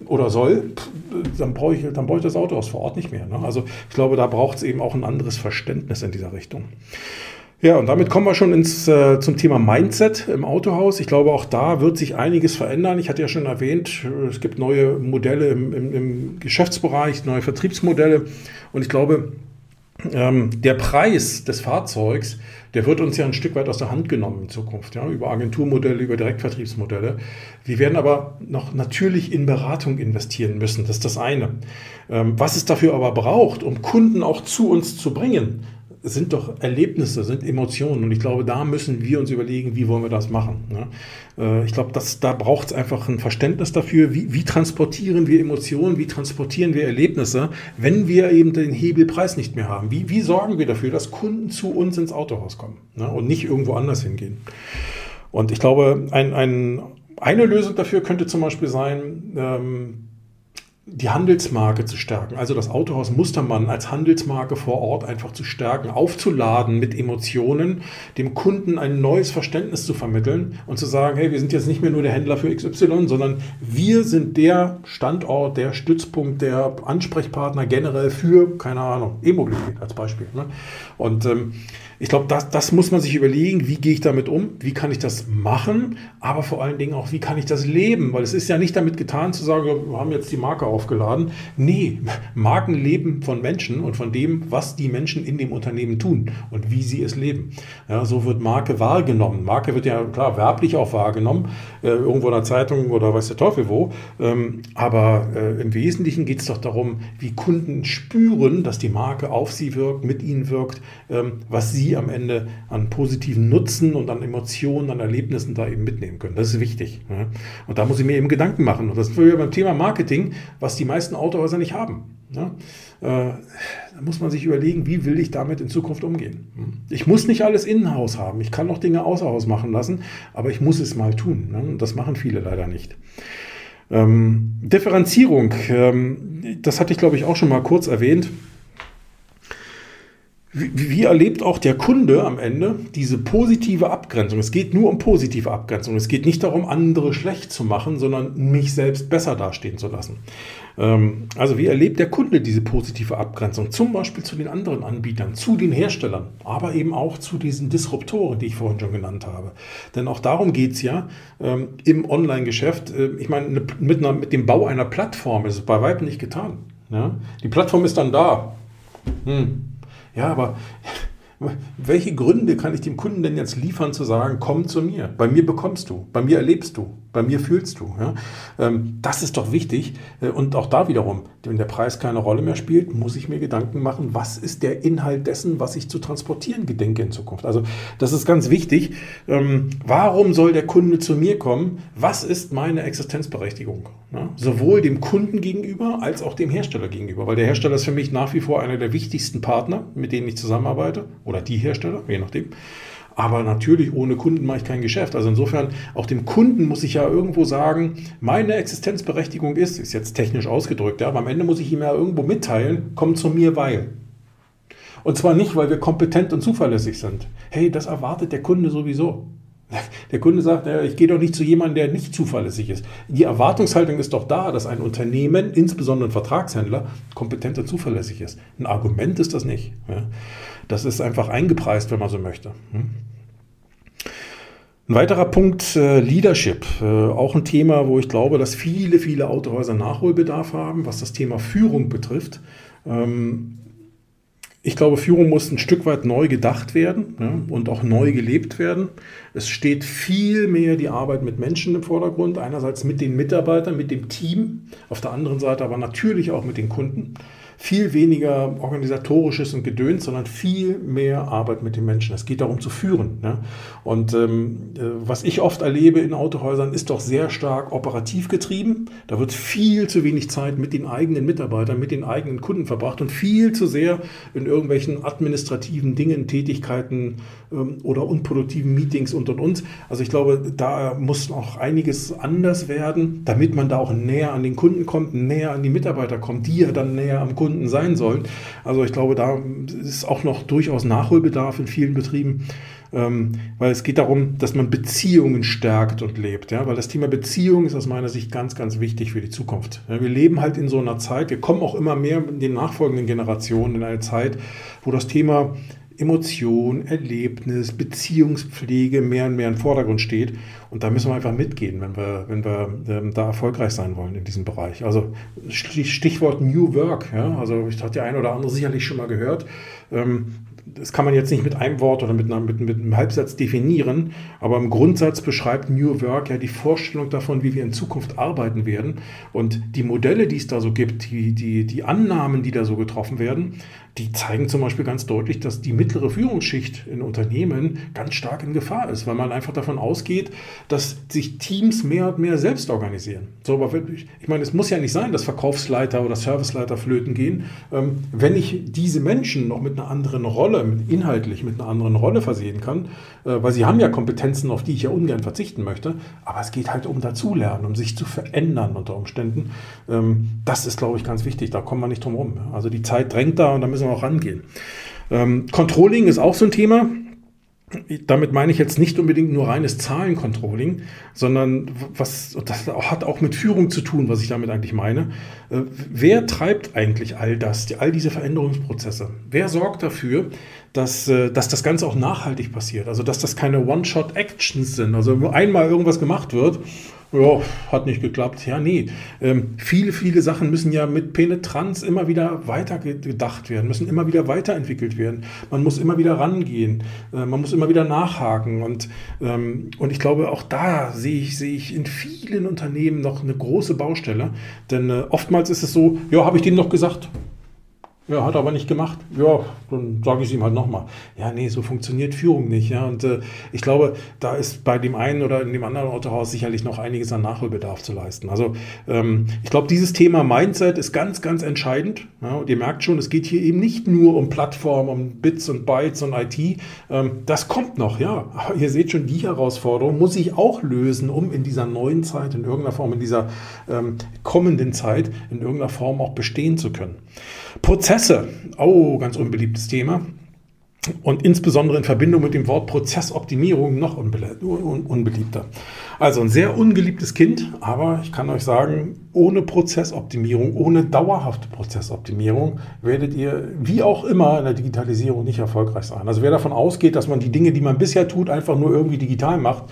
oder soll, dann brauche ich, dann ich das Autohaus vor Ort nicht mehr. Ne? Also ich glaube, da braucht es eben auch ein anderes Verständnis in dieser Richtung. Ja, und damit kommen wir schon ins, äh, zum Thema Mindset im Autohaus. Ich glaube, auch da wird sich einiges verändern. Ich hatte ja schon erwähnt, es gibt neue Modelle im, im, im Geschäftsbereich, neue Vertriebsmodelle. Und ich glaube, ähm, der Preis des Fahrzeugs, der wird uns ja ein Stück weit aus der Hand genommen in Zukunft, ja, über Agenturmodelle, über Direktvertriebsmodelle. Wir werden aber noch natürlich in Beratung investieren müssen. Das ist das eine. Ähm, was es dafür aber braucht, um Kunden auch zu uns zu bringen, sind doch Erlebnisse, sind Emotionen. Und ich glaube, da müssen wir uns überlegen, wie wollen wir das machen. Ne? Äh, ich glaube, dass, da braucht es einfach ein Verständnis dafür, wie, wie transportieren wir Emotionen, wie transportieren wir Erlebnisse, wenn wir eben den Hebelpreis nicht mehr haben. Wie, wie sorgen wir dafür, dass Kunden zu uns ins Autohaus kommen ne? und nicht irgendwo anders hingehen. Und ich glaube, ein, ein, eine Lösung dafür könnte zum Beispiel sein, ähm, die Handelsmarke zu stärken, also das Autohaus Mustermann als Handelsmarke vor Ort einfach zu stärken, aufzuladen mit Emotionen, dem Kunden ein neues Verständnis zu vermitteln und zu sagen, hey, wir sind jetzt nicht mehr nur der Händler für XY, sondern wir sind der Standort, der Stützpunkt, der Ansprechpartner generell für, keine Ahnung, E-Mobilität als Beispiel. Ne? Und ähm, ich glaube, das, das muss man sich überlegen, wie gehe ich damit um, wie kann ich das machen, aber vor allen Dingen auch, wie kann ich das leben, weil es ist ja nicht damit getan zu sagen, wir haben jetzt die Marke aufgeladen. Nee, Marken leben von Menschen und von dem, was die Menschen in dem Unternehmen tun und wie sie es leben. Ja, so wird Marke wahrgenommen. Marke wird ja klar werblich auch wahrgenommen, äh, irgendwo in der Zeitung oder weiß der Teufel wo, ähm, aber äh, im Wesentlichen geht es doch darum, wie Kunden spüren, dass die Marke auf sie wirkt, mit ihnen wirkt, ähm, was sie sie am Ende an positiven Nutzen und an Emotionen, an Erlebnissen da eben mitnehmen können. Das ist wichtig. Ja. Und da muss ich mir eben Gedanken machen. Und das ist beim Thema Marketing, was die meisten Autohäuser nicht haben. Ja. Äh, da muss man sich überlegen, wie will ich damit in Zukunft umgehen. Ich muss nicht alles Innenhaus haben. Ich kann auch Dinge außer Haus machen lassen, aber ich muss es mal tun. Ne? Und das machen viele leider nicht. Ähm, Differenzierung, ähm, das hatte ich glaube ich auch schon mal kurz erwähnt wie, erlebt auch der Kunde am Ende diese positive Abgrenzung? Es geht nur um positive Abgrenzung. Es geht nicht darum, andere schlecht zu machen, sondern mich selbst besser dastehen zu lassen. Ähm, also wie erlebt der Kunde diese positive Abgrenzung? Zum Beispiel zu den anderen Anbietern, zu den Herstellern, aber eben auch zu diesen Disruptoren, die ich vorhin schon genannt habe. Denn auch darum geht es ja ähm, im Online-Geschäft. Äh, ich meine, mit, mit, dem Bau einer Plattform ist es bei weitem nicht getan. Ja? Die Plattform ist dann da. Hm ja, aber welche Gründe kann ich dem Kunden denn jetzt liefern, zu sagen, komm zu mir, bei mir bekommst du, bei mir erlebst du, bei mir fühlst du. Ja? Ähm, das ist doch wichtig. Äh, und auch da wiederum, wenn der Preis keine Rolle mehr spielt, muss ich mir Gedanken machen, was ist der Inhalt dessen, was ich zu transportieren gedenke in Zukunft. Also das ist ganz wichtig. Ähm, warum soll der Kunde zu mir kommen? Was ist meine Existenzberechtigung? Ja? Sowohl dem Kunden gegenüber als auch dem Hersteller gegenüber. Weil der Hersteller ist für mich nach wie vor einer der wichtigsten Partner, mit denen ich zusammenarbeite. Oder die Hersteller, je nachdem. Aber natürlich, ohne Kunden mache ich kein Geschäft. Also insofern, auch dem Kunden muss ich ja irgendwo sagen, meine Existenzberechtigung ist, ist jetzt technisch ausgedrückt, ja, aber am Ende muss ich ihm ja irgendwo mitteilen, komm zu mir, weil. Und zwar nicht, weil wir kompetent und zuverlässig sind. Hey, das erwartet der Kunde sowieso. Der Kunde sagt, ich gehe doch nicht zu jemandem, der nicht zuverlässig ist. Die Erwartungshaltung ist doch da, dass ein Unternehmen, insbesondere ein Vertragshändler, kompetent und zuverlässig ist. Ein Argument ist das nicht. Das ist einfach eingepreist, wenn man so möchte. Hm? Ein weiterer Punkt, äh, Leadership. Äh, auch ein Thema, wo ich glaube, dass viele, viele Autohäuser Nachholbedarf haben, was das Thema Führung betrifft. Ähm, ich glaube, Führung muss ein Stück weit neu gedacht werden ja, und auch neu gelebt werden. Es steht viel mehr die Arbeit mit Menschen im Vordergrund. Einerseits mit den Mitarbeitern, mit dem Team, auf der anderen Seite aber natürlich auch mit den Kunden viel weniger organisatorisches und Gedöns, sondern viel mehr Arbeit mit den Menschen. Es geht darum zu führen. Ne? Und ähm, äh, was ich oft erlebe in Autohäusern, ist doch sehr stark operativ getrieben. Da wird viel zu wenig Zeit mit den eigenen Mitarbeitern, mit den eigenen Kunden verbracht und viel zu sehr in irgendwelchen administrativen Dingen, Tätigkeiten ähm, oder unproduktiven Meetings und und und. Also ich glaube, da muss noch einiges anders werden, damit man da auch näher an den Kunden kommt, näher an die Mitarbeiter kommt, die ja dann näher am Kunden Kunden sein sollen. Also ich glaube, da ist auch noch durchaus Nachholbedarf in vielen Betrieben, ähm, weil es geht darum, dass man Beziehungen stärkt und lebt. Ja? Weil das Thema Beziehung ist aus meiner Sicht ganz, ganz wichtig für die Zukunft. Ja, wir leben halt in so einer Zeit, wir kommen auch immer mehr in den nachfolgenden Generationen in eine Zeit, wo das Thema Emotion, Erlebnis, Beziehungspflege mehr und mehr im Vordergrund steht. Und da müssen wir einfach mitgehen, wenn wir, wenn wir ähm, da erfolgreich sein wollen in diesem Bereich. Also Stichwort New Work. Ja? Also ich hatte der ein oder andere sicherlich schon mal gehört. Ähm, das kann man jetzt nicht mit einem Wort oder mit, einer, mit, mit einem Halbsatz definieren, aber im Grundsatz beschreibt New Work ja die Vorstellung davon, wie wir in Zukunft arbeiten werden. Und die Modelle, die es da so gibt, die, die, die Annahmen, die da so getroffen werden, die zeigen zum Beispiel ganz deutlich, dass die mittlere Führungsschicht in Unternehmen ganz stark in Gefahr ist, weil man einfach davon ausgeht, dass sich Teams mehr und mehr selbst organisieren. So, aber ich meine, es muss ja nicht sein, dass Verkaufsleiter oder Serviceleiter flöten gehen. Ähm, wenn ich diese Menschen noch mit einer anderen Rolle, inhaltlich mit einer anderen Rolle versehen kann, äh, weil sie haben ja Kompetenzen, auf die ich ja ungern verzichten möchte, aber es geht halt um dazulernen, um sich zu verändern unter Umständen. Ähm, das ist, glaube ich, ganz wichtig. Da kommen wir nicht drum herum. Also die Zeit drängt da und da müssen wir auch rangehen. Ähm, Controlling ist auch so ein Thema. Damit meine ich jetzt nicht unbedingt nur reines Zahlencontrolling, sondern was, das hat auch mit Führung zu tun, was ich damit eigentlich meine. Äh, wer treibt eigentlich all das, all diese Veränderungsprozesse? Wer sorgt dafür, dass, äh, dass das Ganze auch nachhaltig passiert? Also, dass das keine One-Shot-Actions sind, also wo einmal irgendwas gemacht wird ja, hat nicht geklappt. Ja, nee. Ähm, viele, viele Sachen müssen ja mit Penetranz immer wieder weitergedacht werden, müssen immer wieder weiterentwickelt werden. Man muss immer wieder rangehen, äh, man muss immer wieder nachhaken. Und, ähm, und ich glaube, auch da sehe ich, sehe ich in vielen Unternehmen noch eine große Baustelle. Denn äh, oftmals ist es so, ja, habe ich denen noch gesagt, ja, hat er aber nicht gemacht. Ja, dann sage ich es ihm halt nochmal. Ja, nee, so funktioniert Führung nicht. Ja, und äh, ich glaube, da ist bei dem einen oder in dem anderen Autohaus sicherlich noch einiges an Nachholbedarf zu leisten. Also ähm, ich glaube, dieses Thema Mindset ist ganz, ganz entscheidend. Ja, und ihr merkt schon, es geht hier eben nicht nur um Plattformen, um Bits und Bytes und IT. Ähm, das kommt noch, ja. Aber ihr seht schon, die Herausforderung muss ich auch lösen, um in dieser neuen Zeit, in irgendeiner Form, in dieser ähm, kommenden Zeit, in irgendeiner Form auch bestehen zu können. Prozesse, oh, ganz unbeliebtes Thema. Und insbesondere in Verbindung mit dem Wort Prozessoptimierung noch unbeliebter. Also ein sehr ungeliebtes Kind, aber ich kann euch sagen, ohne Prozessoptimierung, ohne dauerhafte Prozessoptimierung werdet ihr wie auch immer in der Digitalisierung nicht erfolgreich sein. Also wer davon ausgeht, dass man die Dinge, die man bisher tut, einfach nur irgendwie digital macht,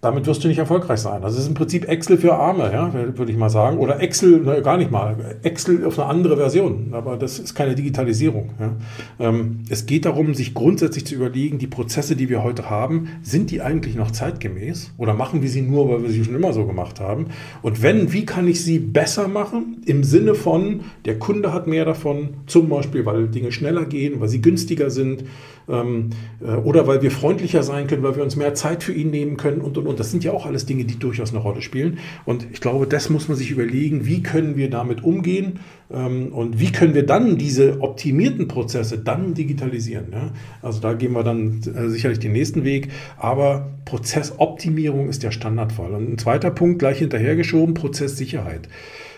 damit wirst du nicht erfolgreich sein. Das ist im Prinzip Excel für Arme, ja, würde ich mal sagen. Oder Excel, na, gar nicht mal. Excel auf eine andere Version. Aber das ist keine Digitalisierung. Ja. Ähm, es geht darum, sich grundsätzlich zu überlegen, die Prozesse, die wir heute haben, sind die eigentlich noch zeitgemäß? Oder machen wir sie nur, weil wir sie schon immer so gemacht haben? Und wenn, wie kann ich sie besser machen? Im Sinne von, der Kunde hat mehr davon, zum Beispiel, weil Dinge schneller gehen, weil sie günstiger sind ähm, äh, oder weil wir freundlicher sein können, weil wir uns mehr Zeit für ihn nehmen können und und und. Das sind ja auch alles Dinge, die durchaus eine Rolle spielen. Und ich glaube, das muss man sich überlegen, wie können wir damit umgehen ähm, und wie können wir dann diese optimierten Prozesse dann digitalisieren. Ja? Also da gehen wir dann äh, sicherlich den nächsten Weg. Aber Prozessoptimierung ist der Standardfall. Und ein zweiter Punkt gleich hinterhergeschoben, Prozesssicherheit.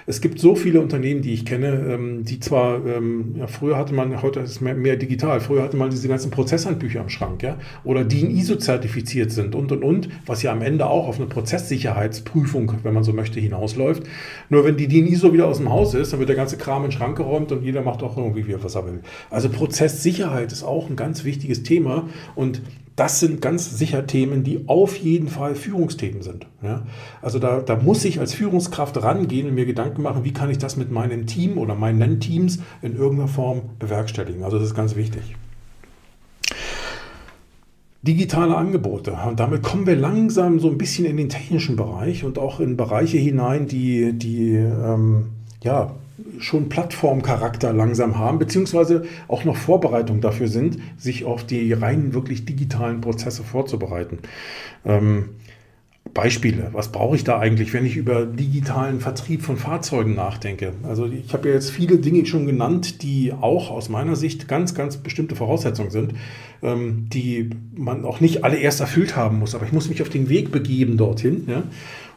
Es gibt so viele Unternehmen, die ich kenne, ähm, die zwar, ähm, ja, früher hatte man, heute ist es mehr, mehr, digital, früher hatte man diese ganzen Prozesshandbücher am Schrank, ja, oder die in ISO zertifiziert sind und und und, was ja am Ende auch auf eine Prozesssicherheitsprüfung, wenn man so möchte, hinausläuft. Nur wenn die DIN ISO wieder aus dem Haus ist, dann wird der ganze Kram in den Schrank geräumt und jeder macht auch irgendwie, was er will. Also Prozesssicherheit ist auch ein ganz wichtiges Thema und das sind ganz sicher Themen, die auf jeden Fall Führungsthemen sind. Ja? Also da, da muss ich als Führungskraft rangehen und mir Gedanken machen, wie kann ich das mit meinem Team oder meinen Teams in irgendeiner Form bewerkstelligen. Also das ist ganz wichtig. Digitale Angebote. Und damit kommen wir langsam so ein bisschen in den technischen Bereich und auch in Bereiche hinein, die, die ähm, ja, schon Plattformcharakter langsam haben, beziehungsweise auch noch Vorbereitung dafür sind, sich auf die rein wirklich digitalen Prozesse vorzubereiten. Ähm, Beispiele. Was brauche ich da eigentlich, wenn ich über digitalen Vertrieb von Fahrzeugen nachdenke? Also ich habe ja jetzt viele Dinge schon genannt, die auch aus meiner Sicht ganz, ganz bestimmte Voraussetzungen sind, ähm, die man auch nicht alle erst erfüllt haben muss. Aber ich muss mich auf den Weg begeben dorthin. Ja?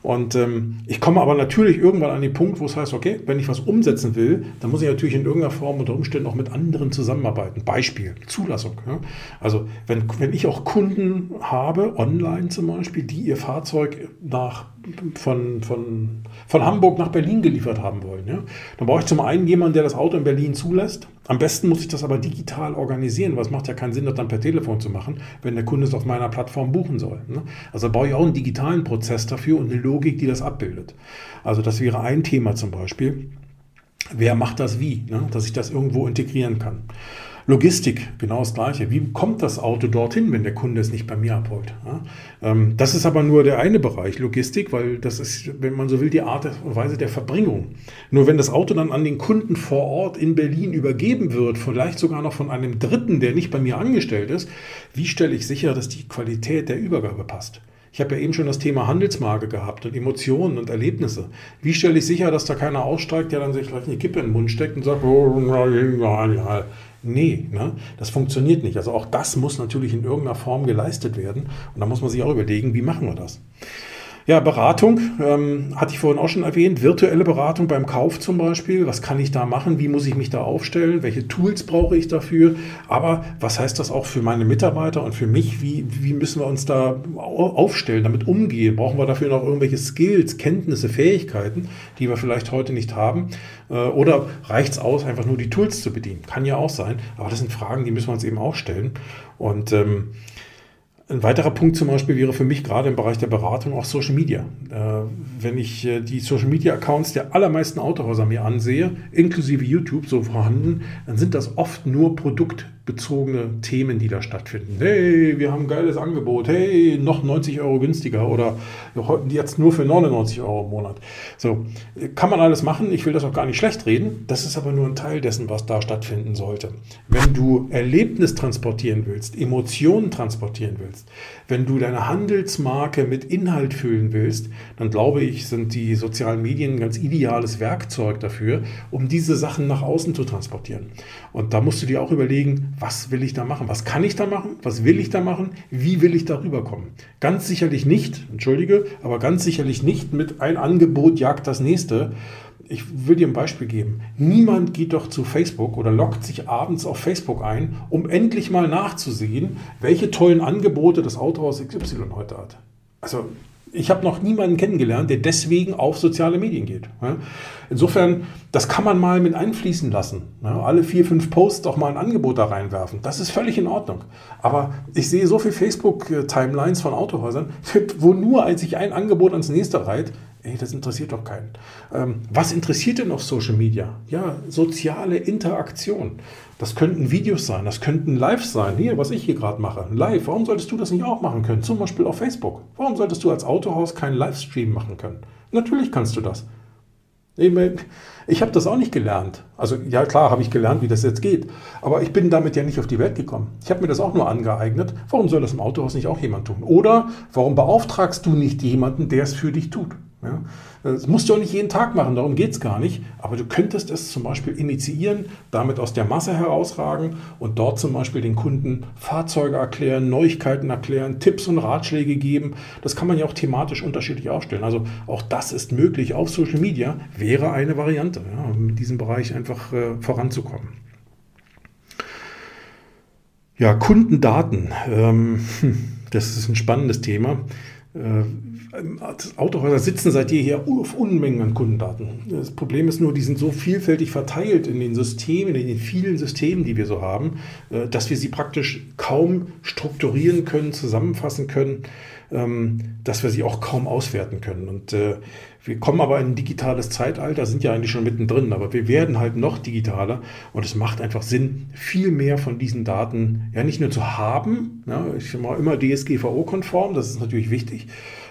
Und ähm, ich komme aber natürlich irgendwann an den Punkt, wo es heißt, okay, wenn ich was umsetzen will, dann muss ich natürlich in irgendeiner Form unter Umständen auch mit anderen zusammenarbeiten. Beispiel, Zulassung. Ja? Also wenn, wenn ich auch Kunden habe, online zum Beispiel, die ihr Fahrzeug nach von, von, von Hamburg nach Berlin geliefert haben wollen. Ja? Dann brauche ich zum einen jemanden, der das Auto in Berlin zulässt. Am besten muss ich das aber digital organisieren, weil es macht ja keinen Sinn, das dann per Telefon zu machen, wenn der Kunde es auf meiner Plattform buchen soll. Ne? Also brauche ich auch einen digitalen Prozess dafür und eine Logik, die das abbildet. Also das wäre ein Thema zum Beispiel. Wer macht das wie, ne? dass ich das irgendwo integrieren kann. Logistik, genau das Gleiche. Wie kommt das Auto dorthin, wenn der Kunde es nicht bei mir abholt? Ja? Ähm, das ist aber nur der eine Bereich, Logistik, weil das ist, wenn man so will, die Art und Weise der Verbringung. Nur wenn das Auto dann an den Kunden vor Ort in Berlin übergeben wird, vielleicht sogar noch von einem Dritten, der nicht bei mir angestellt ist, wie stelle ich sicher, dass die Qualität der Übergabe passt? Ich habe ja eben schon das Thema Handelsmarke gehabt und Emotionen und Erlebnisse. Wie stelle ich sicher, dass da keiner aussteigt, der dann sich gleich eine Kippe in den Mund steckt und sagt, oh, ja, ja, Nee, ne? das funktioniert nicht. Also auch das muss natürlich in irgendeiner Form geleistet werden. Und da muss man sich auch überlegen, wie machen wir das. Ja, Beratung ähm, hatte ich vorhin auch schon erwähnt. Virtuelle Beratung beim Kauf zum Beispiel. Was kann ich da machen? Wie muss ich mich da aufstellen? Welche Tools brauche ich dafür? Aber was heißt das auch für meine Mitarbeiter und für mich? Wie, wie müssen wir uns da aufstellen, damit umgehen? Brauchen wir dafür noch irgendwelche Skills, Kenntnisse, Fähigkeiten, die wir vielleicht heute nicht haben? Äh, oder reicht es aus, einfach nur die Tools zu bedienen? Kann ja auch sein. Aber das sind Fragen, die müssen wir uns eben auch stellen. Und ähm, ein weiterer Punkt zum Beispiel wäre für mich gerade im Bereich der Beratung auch Social Media. Äh, wenn ich äh, die Social Media Accounts der allermeisten Autohäuser mir ansehe, inklusive YouTube so vorhanden, dann sind das oft nur Produkt bezogene Themen, die da stattfinden. Hey, wir haben ein geiles Angebot. Hey, noch 90 Euro günstiger oder jetzt nur für 99 Euro im Monat. So, kann man alles machen. Ich will das auch gar nicht schlecht reden. Das ist aber nur ein Teil dessen, was da stattfinden sollte. Wenn du Erlebnis transportieren willst, Emotionen transportieren willst, wenn du deine Handelsmarke mit Inhalt füllen willst, dann glaube ich, sind die sozialen Medien ein ganz ideales Werkzeug dafür, um diese Sachen nach außen zu transportieren. Und da musst du dir auch überlegen, was will ich da machen? Was kann ich da machen? Was will ich da machen? Wie will ich darüber kommen? Ganz sicherlich nicht, entschuldige, aber ganz sicherlich nicht mit ein Angebot jagt das nächste. Ich will dir ein Beispiel geben. Niemand geht doch zu Facebook oder loggt sich abends auf Facebook ein, um endlich mal nachzusehen, welche tollen Angebote das Autohaus XY heute hat. Also ich habe noch niemanden kennengelernt, der deswegen auf soziale Medien geht. Insofern, das kann man mal mit einfließen lassen. Alle vier, fünf Posts auch mal ein Angebot da reinwerfen. Das ist völlig in Ordnung. Aber ich sehe so viele Facebook-Timelines von Autohäusern, wo nur sich ein Angebot ans nächste reiht. Ey, das interessiert doch keinen. Ähm, was interessiert denn auf Social Media? Ja, soziale Interaktion. Das könnten Videos sein, das könnten Lives sein. Hier, was ich hier gerade mache. Live. Warum solltest du das nicht auch machen können? Zum Beispiel auf Facebook. Warum solltest du als Autohaus keinen Livestream machen können? Natürlich kannst du das. Ich habe das auch nicht gelernt. Also ja klar habe ich gelernt, wie das jetzt geht. Aber ich bin damit ja nicht auf die Welt gekommen. Ich habe mir das auch nur angeeignet. Warum soll das im Autohaus nicht auch jemand tun? Oder warum beauftragst du nicht jemanden, der es für dich tut? Ja? Das musst du auch nicht jeden Tag machen, darum geht es gar nicht. Aber du könntest es zum Beispiel initiieren, damit aus der Masse herausragen und dort zum Beispiel den Kunden Fahrzeuge erklären, Neuigkeiten erklären, Tipps und Ratschläge geben. Das kann man ja auch thematisch unterschiedlich aufstellen. Also auch das ist möglich auf Social Media, wäre eine Variante, ja, in diesem Bereich einfach äh, voranzukommen. Ja, Kundendaten. Ähm, hm, das ist ein spannendes Thema. Äh, Autohäuser sitzen seit jeher auf Unmengen an Kundendaten. Das Problem ist nur, die sind so vielfältig verteilt in den Systemen, in den vielen Systemen, die wir so haben, äh, dass wir sie praktisch kaum strukturieren können, zusammenfassen können, ähm, dass wir sie auch kaum auswerten können. Und äh, wir kommen aber in ein digitales Zeitalter, sind ja eigentlich schon mittendrin, aber wir werden halt noch digitaler und es macht einfach Sinn, viel mehr von diesen Daten ja nicht nur zu haben, ja, ich mache immer DSGVO-konform, das ist natürlich wichtig,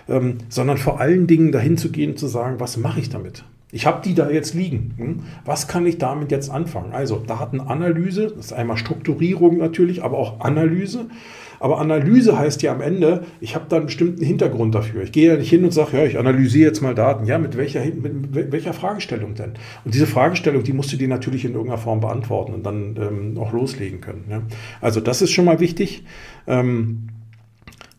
ähm, sondern vor allen Dingen dahin zu gehen, zu sagen, was mache ich damit? Ich habe die da jetzt liegen. Hm? Was kann ich damit jetzt anfangen? Also Datenanalyse, das ist einmal Strukturierung natürlich, aber auch Analyse. Aber Analyse heißt ja am Ende, ich habe da einen bestimmten Hintergrund dafür. Ich gehe ja nicht hin und sage, ja, ich analysiere jetzt mal Daten. Ja, mit welcher, mit welcher Fragestellung denn? Und diese Fragestellung, die musst du dir natürlich in irgendeiner Form beantworten und dann ähm, auch loslegen können. Ja? Also das ist schon mal wichtig. Ähm,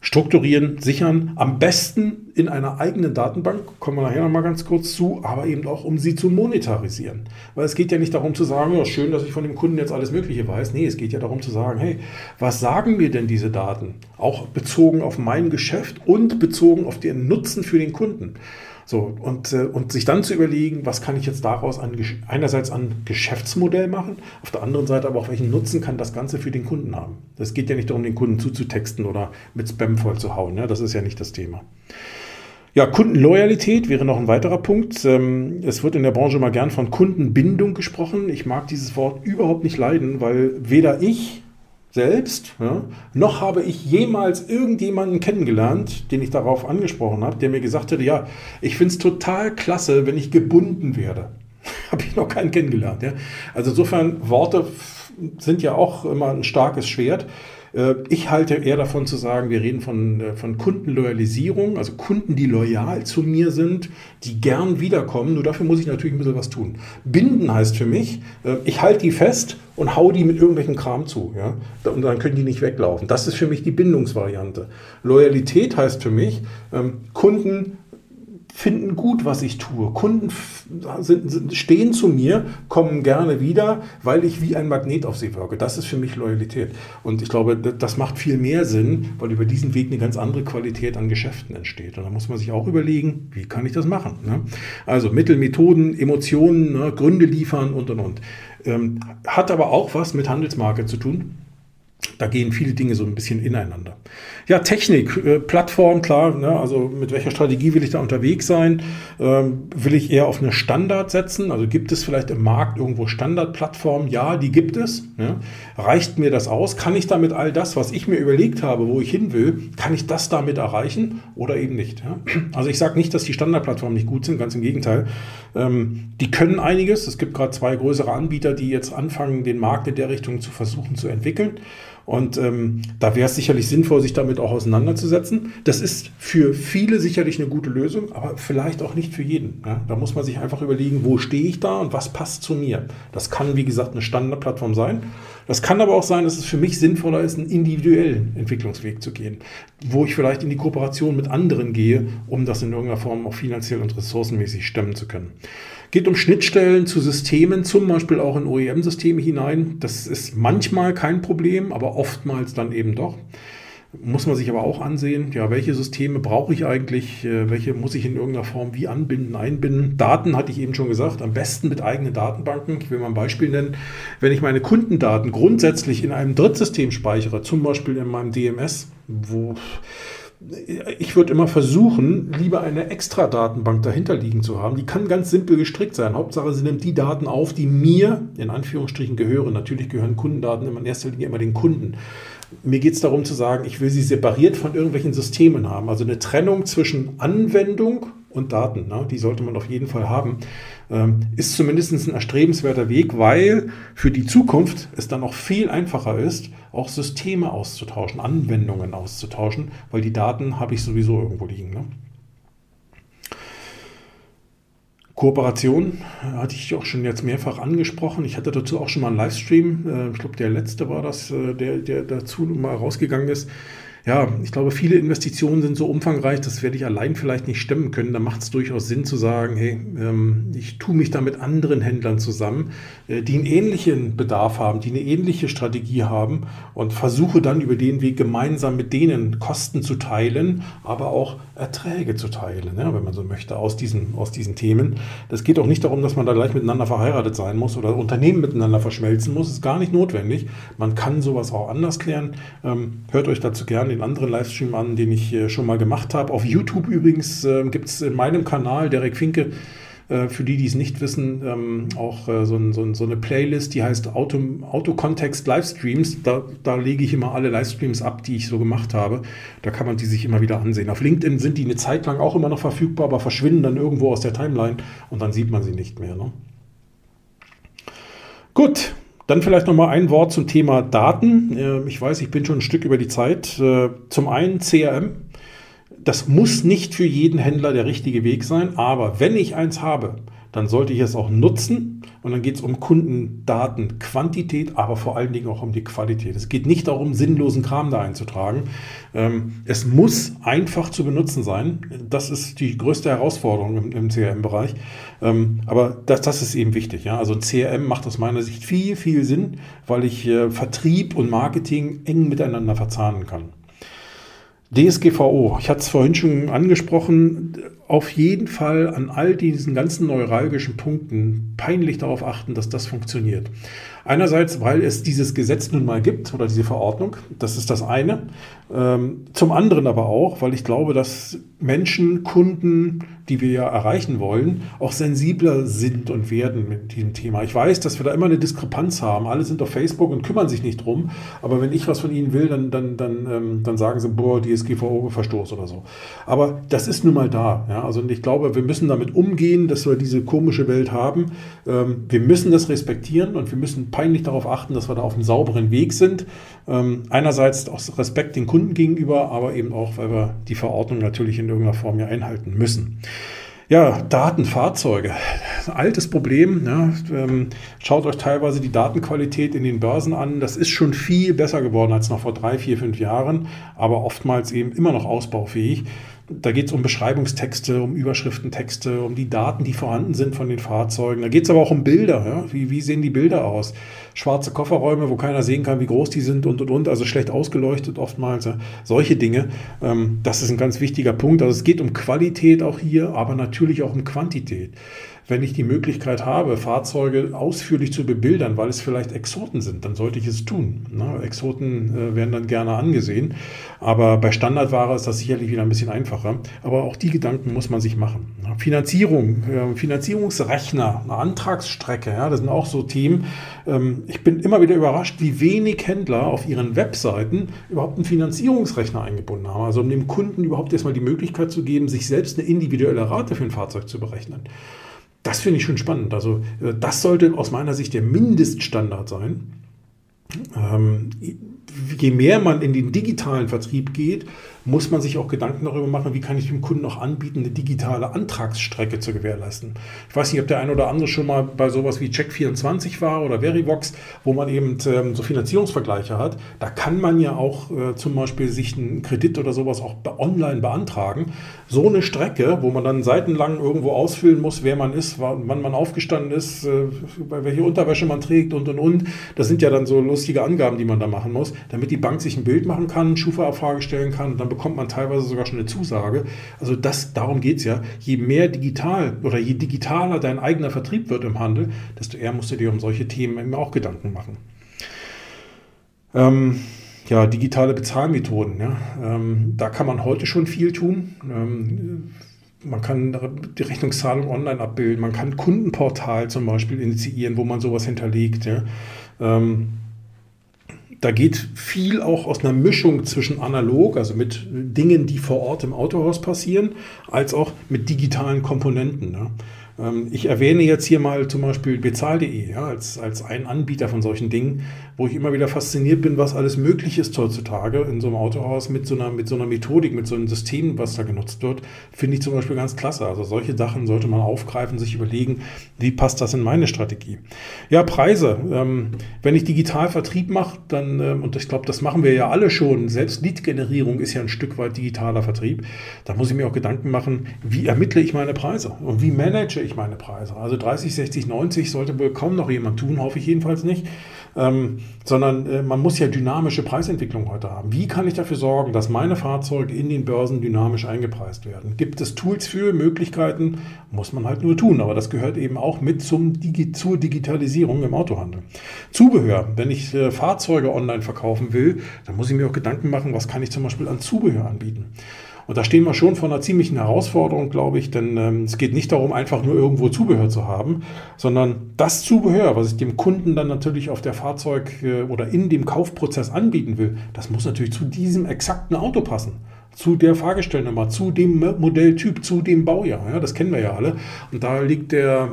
strukturieren, sichern. Am besten in einer eigenen Datenbank, kommen wir nachher nochmal ganz kurz zu, aber eben auch, um sie zu monetarisieren. Weil es geht ja nicht darum zu sagen, ja, schön, dass ich von dem Kunden jetzt alles Mögliche weiß. Nee, es geht ja darum zu sagen, hey, was sagen mir denn diese Daten? Auch bezogen auf mein Geschäft und bezogen auf den Nutzen für den Kunden. So, und, äh, und sich dann zu überlegen, was kann ich jetzt daraus an, einerseits an Geschäftsmodell machen, auf der anderen Seite aber auch, welchen Nutzen kann das Ganze für den Kunden haben. Das geht ja nicht darum, den Kunden zuzutexten oder mit Spam voll zu hauen. Ne? Das ist ja nicht das Thema. Ja, Kundenloyalität wäre noch ein weiterer Punkt. Ähm, es wird in der Branche mal gern von Kundenbindung gesprochen. Ich mag dieses Wort überhaupt nicht leiden, weil weder ich selbst, ja, noch habe ich jemals irgendjemanden kennengelernt, den ich darauf angesprochen habe, der mir gesagt hätte, ja, ich finde es total klasse, wenn ich gebunden werde. habe ich noch keinen kennengelernt. Ja. Also insofern, Worte sind ja auch immer ein starkes Schwert. Äh, ich halte eher davon zu sagen, wir reden von, äh, von Kundenloyalisierung, also Kunden, die loyal zu mir sind, die gern wiederkommen. Nur dafür muss ich natürlich ein bisschen was tun. Binden heißt für mich, äh, ich halte die fest und hau die mit irgendwelchen Kram zu. Ja? Und dann können die nicht weglaufen. Das ist für mich die Bindungsvariante. Loyalität heißt für mich, ähm, Kunden finden gut, was ich tue. Kunden sind, sind, stehen zu mir, kommen gerne wieder, weil ich wie ein Magnet auf sie wirke. Das ist für mich Loyalität. Und ich glaube, das macht viel mehr Sinn, weil über diesen Weg eine ganz andere Qualität an Geschäften entsteht. Und da muss man sich auch überlegen, wie kann ich das machen? Ne? Also Mittel, Methoden, Emotionen, ne? Gründe liefern und und und. Ähm, hat aber auch was mit Handelsmarke zu tun. Da gehen viele Dinge so ein bisschen ineinander. Ja, Technik, äh, Plattform, klar, ne, also mit welcher Strategie will ich da unterwegs sein? Ähm, will ich eher auf eine Standard setzen? Also gibt es vielleicht im Markt irgendwo Standardplattformen? Ja, die gibt es. Ja. Reicht mir das aus? Kann ich damit all das, was ich mir überlegt habe, wo ich hin will, kann ich das damit erreichen oder eben nicht? Ja? Also ich sage nicht, dass die Standardplattformen nicht gut sind, ganz im Gegenteil. Ähm, die können einiges. Es gibt gerade zwei größere Anbieter, die jetzt anfangen, den Markt in der Richtung zu versuchen zu entwickeln. Und ähm, da wäre es sicherlich sinnvoll, sich damit auch auseinanderzusetzen. Das ist für viele sicherlich eine gute Lösung, aber vielleicht auch nicht für jeden. Ja? Da muss man sich einfach überlegen, wo stehe ich da und was passt zu mir. Das kann, wie gesagt, eine Standardplattform sein. Das kann aber auch sein, dass es für mich sinnvoller ist, einen individuellen Entwicklungsweg zu gehen, wo ich vielleicht in die Kooperation mit anderen gehe, um das in irgendeiner Form auch finanziell und ressourcenmäßig stemmen zu können. Geht um Schnittstellen zu Systemen, zum Beispiel auch in OEM-Systeme hinein. Das ist manchmal kein Problem, aber oftmals dann eben doch. Muss man sich aber auch ansehen, ja, welche Systeme brauche ich eigentlich, äh, welche muss ich in irgendeiner Form wie anbinden, einbinden. Daten hatte ich eben schon gesagt, am besten mit eigenen Datenbanken. Ich will mal ein Beispiel nennen. Wenn ich meine Kundendaten grundsätzlich in einem Drittsystem speichere, zum Beispiel in meinem DMS, wo ich würde immer versuchen, lieber eine extra Datenbank dahinter liegen zu haben. Die kann ganz simpel gestrickt sein. Hauptsache, sie nimmt die Daten auf, die mir in Anführungsstrichen gehören. Natürlich gehören Kundendaten in erster Linie immer den Kunden. Mir geht es darum zu sagen, ich will sie separiert von irgendwelchen Systemen haben. Also eine Trennung zwischen Anwendung und Daten. Ne? Die sollte man auf jeden Fall haben. Ähm, ist zumindest ein erstrebenswerter Weg, weil für die Zukunft es dann auch viel einfacher ist, auch Systeme auszutauschen, Anwendungen auszutauschen, weil die Daten habe ich sowieso irgendwo liegen. Ne? Kooperation hatte ich auch schon jetzt mehrfach angesprochen. Ich hatte dazu auch schon mal einen Livestream. Äh, ich glaube, der letzte war das, äh, der, der dazu mal rausgegangen ist ja, ich glaube, viele Investitionen sind so umfangreich, das werde ich allein vielleicht nicht stemmen können. Da macht es durchaus Sinn zu sagen, hey, ähm, ich tue mich da mit anderen Händlern zusammen, äh, die einen ähnlichen Bedarf haben, die eine ähnliche Strategie haben und versuche dann über den Weg gemeinsam mit denen Kosten zu teilen, aber auch Erträge zu teilen, ja, wenn man so möchte, aus diesen, aus diesen Themen. Das geht auch nicht darum, dass man da gleich miteinander verheiratet sein muss oder Unternehmen miteinander verschmelzen muss. Das ist gar nicht notwendig. Man kann sowas auch anders klären. Ähm, hört euch dazu gerne den anderen Livestream an, den ich äh, schon mal gemacht habe. Auf YouTube übrigens äh, gibt es in meinem Kanal, Derek Finke, äh, für die, die es nicht wissen, ähm, auch äh, so, ein, so, ein, so, eine Playlist, die heißt Auto, Autokontext Livestreams. Da, da lege ich immer alle Livestreams ab, die ich so gemacht habe. Da kann man die sich immer wieder ansehen. Auf LinkedIn sind die eine Zeit lang auch immer noch verfügbar, aber verschwinden dann irgendwo aus der Timeline und dann sieht man sie nicht mehr. Ne? Gut, dann vielleicht noch mal ein Wort zum Thema Daten. Ähm, ich weiß, ich bin schon ein Stück über die Zeit. Äh, zum einen CRM. Das muss nicht für jeden Händler der richtige Weg sein, aber wenn ich eins habe, dann sollte ich es auch nutzen und dann geht es um Kundendaten, Quantität, aber vor allen Dingen auch um die Qualität. Es geht nicht darum, sinnlosen Kram da einzutragen. Ähm, es muss einfach zu benutzen sein. Das ist die größte Herausforderung im, CRM-Bereich. Ähm, aber das, das ist eben wichtig. Also CRM macht aus meiner Sicht viel, viel Sinn, weil ich äh, Vertrieb und Marketing eng miteinander verzahnen kann. DSGVO, ich hatte es vorhin schon angesprochen, auf jeden Fall an all diesen ganzen neuralgischen Punkten peinlich darauf achten, dass das funktioniert. Einerseits, weil es dieses Gesetz nun mal gibt oder diese Verordnung, das ist das eine. Ähm, zum anderen aber auch, weil ich glaube, dass Menschen, Kunden, die wir ja erreichen wollen, auch sensibler sind und werden mit diesem Thema. Ich weiß, dass wir da immer eine Diskrepanz haben. Alle sind auf Facebook und kümmern sich nicht drum. Aber wenn ich was von ihnen will, dann, dann, dann, ähm, dann sagen sie, boah, DSGVO-Verstoß oder so. Aber das ist nun mal da. Ja? Also ich glaube, wir müssen damit umgehen, dass wir diese komische Welt haben. Ähm, wir müssen das respektieren und wir müssen peinlich darauf achten, dass wir da auf einem sauberen Weg sind. Ähm, einerseits aus Respekt den Kunden gegenüber, aber eben auch, weil wir die Verordnung natürlich in irgendeiner Form ja einhalten müssen. Ja, Datenfahrzeuge. Altes Problem. Ja. Ähm, schaut euch teilweise die Datenqualität in den Börsen an. Das ist schon viel besser geworden als noch vor drei, vier, fünf Jahren, aber oftmals eben immer noch ausbaufähig. Da geht es um Beschreibungstexte, um Überschriftentexte, um die Daten, die vorhanden sind von den Fahrzeugen. Da geht es aber auch um Bilder. Ja? Wie, wie sehen die Bilder aus? Schwarze Kofferräume, wo keiner sehen kann, wie groß die sind und und und, also schlecht ausgeleuchtet oftmals. Ja? Solche Dinge. Ähm, das ist ein ganz wichtiger Punkt. Also es geht um Qualität auch hier, aber natürlich auch um Quantität wenn ich die Möglichkeit habe, Fahrzeuge ausführlich zu bebildern, weil es vielleicht Exoten sind, dann sollte ich es tun. Ne? Exoten äh, werden dann gerne angesehen, aber bei Standardware ist das sicherlich wieder ein bisschen einfacher. Aber auch die Gedanken muss man sich machen. Finanzierung, äh, Finanzierungsrechner, eine Antragsstrecke, ja, das sind auch so Themen. Ähm, ich bin immer wieder überrascht, wie wenig Händler auf ihren Webseiten überhaupt einen Finanzierungsrechner eingebunden haben. Also um dem Kunden überhaupt erstmal die Möglichkeit zu geben, sich selbst eine individuelle Rate für ein Fahrzeug zu berechnen. Das finde ich schon spannend. Also äh, das sollte aus meiner Sicht der Mindeststandard sein. Ähm, je mehr man in den digitalen Vertrieb geht, muss man sich auch Gedanken darüber machen, wie kann ich dem Kunden auch anbieten, eine digitale Antragsstrecke zu gewährleisten. Ich weiß nicht, ob der ein oder andere schon mal bei sowas wie Check24 war oder Verivox, wo man eben ähm, so Finanzierungsvergleiche hat. Da kann man ja auch äh, zum Beispiel sich einen Kredit oder sowas auch online beantragen. So eine Strecke, wo man dann seitenlang irgendwo ausfüllen muss, wer man ist, wann man aufgestanden ist, äh, welche Unterwäsche man trägt und und und. Das sind ja dann so lustige Angaben, die man da machen muss, damit die Bank sich ein Bild machen kann, Schufa-Abfrage stellen kann und dann bekommt man teilweise sogar schon eine Zusage. Also das, darum geht es ja. Je mehr digital oder je digitaler dein eigener Vertrieb wird im Handel, desto eher musst du dir um solche Themen eben auch Gedanken machen. Ähm, ja, digitale Bezahlmethoden. Ja. Ähm, da kann man heute schon viel tun. Ähm, man kann die Rechnungszahlung online abbilden. Man kann Kundenportal zum Beispiel initiieren, wo man sowas hinterlegt. Ja. Ähm, da geht viel auch aus einer Mischung zwischen analog, also mit Dingen, die vor Ort im Autohaus passieren, als auch mit digitalen Komponenten. Ne? Ähm, ich erwähne jetzt hier mal zum Beispiel bezahl.de ja, als, als ein Anbieter von solchen Dingen, wo ich immer wieder fasziniert bin, was alles möglich ist heutzutage in so einem Autohaus mit so einer, mit so einer Methodik, mit so einem System, was da genutzt wird, finde ich zum Beispiel ganz klasse. Also solche Sachen sollte man aufgreifen, sich überlegen, wie passt das in meine Strategie. Ja, Preise. Ähm, wenn ich digital Vertrieb mache, dann, ähm, und ich glaube, das machen wir ja alle schon, selbst Lead-Generierung ist ja ein Stück weit digitaler Vertrieb, da muss ich mir auch Gedanken machen, wie ermittle ich meine Preise und wie manage ich meine Preise. Also 30, 60, 90 sollte wohl kaum noch jemand tun, hoffe ich jedenfalls nicht ähm, sondern äh, man muss ja dynamische Preisentwicklung heute haben. Wie kann ich dafür sorgen, dass meine Fahrzeuge in den Börsen dynamisch eingepreist werden? Gibt es Tools für Möglichkeiten? Muss man halt nur tun, aber das gehört eben auch mit zum Digi zur Digitalisierung im Autohandel. Zubehör, wenn ich äh, Fahrzeuge online verkaufen will, dann muss ich mir auch Gedanken machen, was kann ich zum Beispiel an Zubehör anbieten. Und da stehen wir schon vor einer ziemlichen Herausforderung, glaube ich, denn ähm, es geht nicht darum, einfach nur irgendwo Zubehör zu haben, sondern das Zubehör, was ich dem Kunden dann natürlich auf der Fahrzeug äh, oder in dem Kaufprozess anbieten will, das muss natürlich zu diesem exakten Auto passen zu der Fahrgestellnummer, zu dem Modelltyp, zu dem Baujahr. Ja, das kennen wir ja alle. Und da liegt der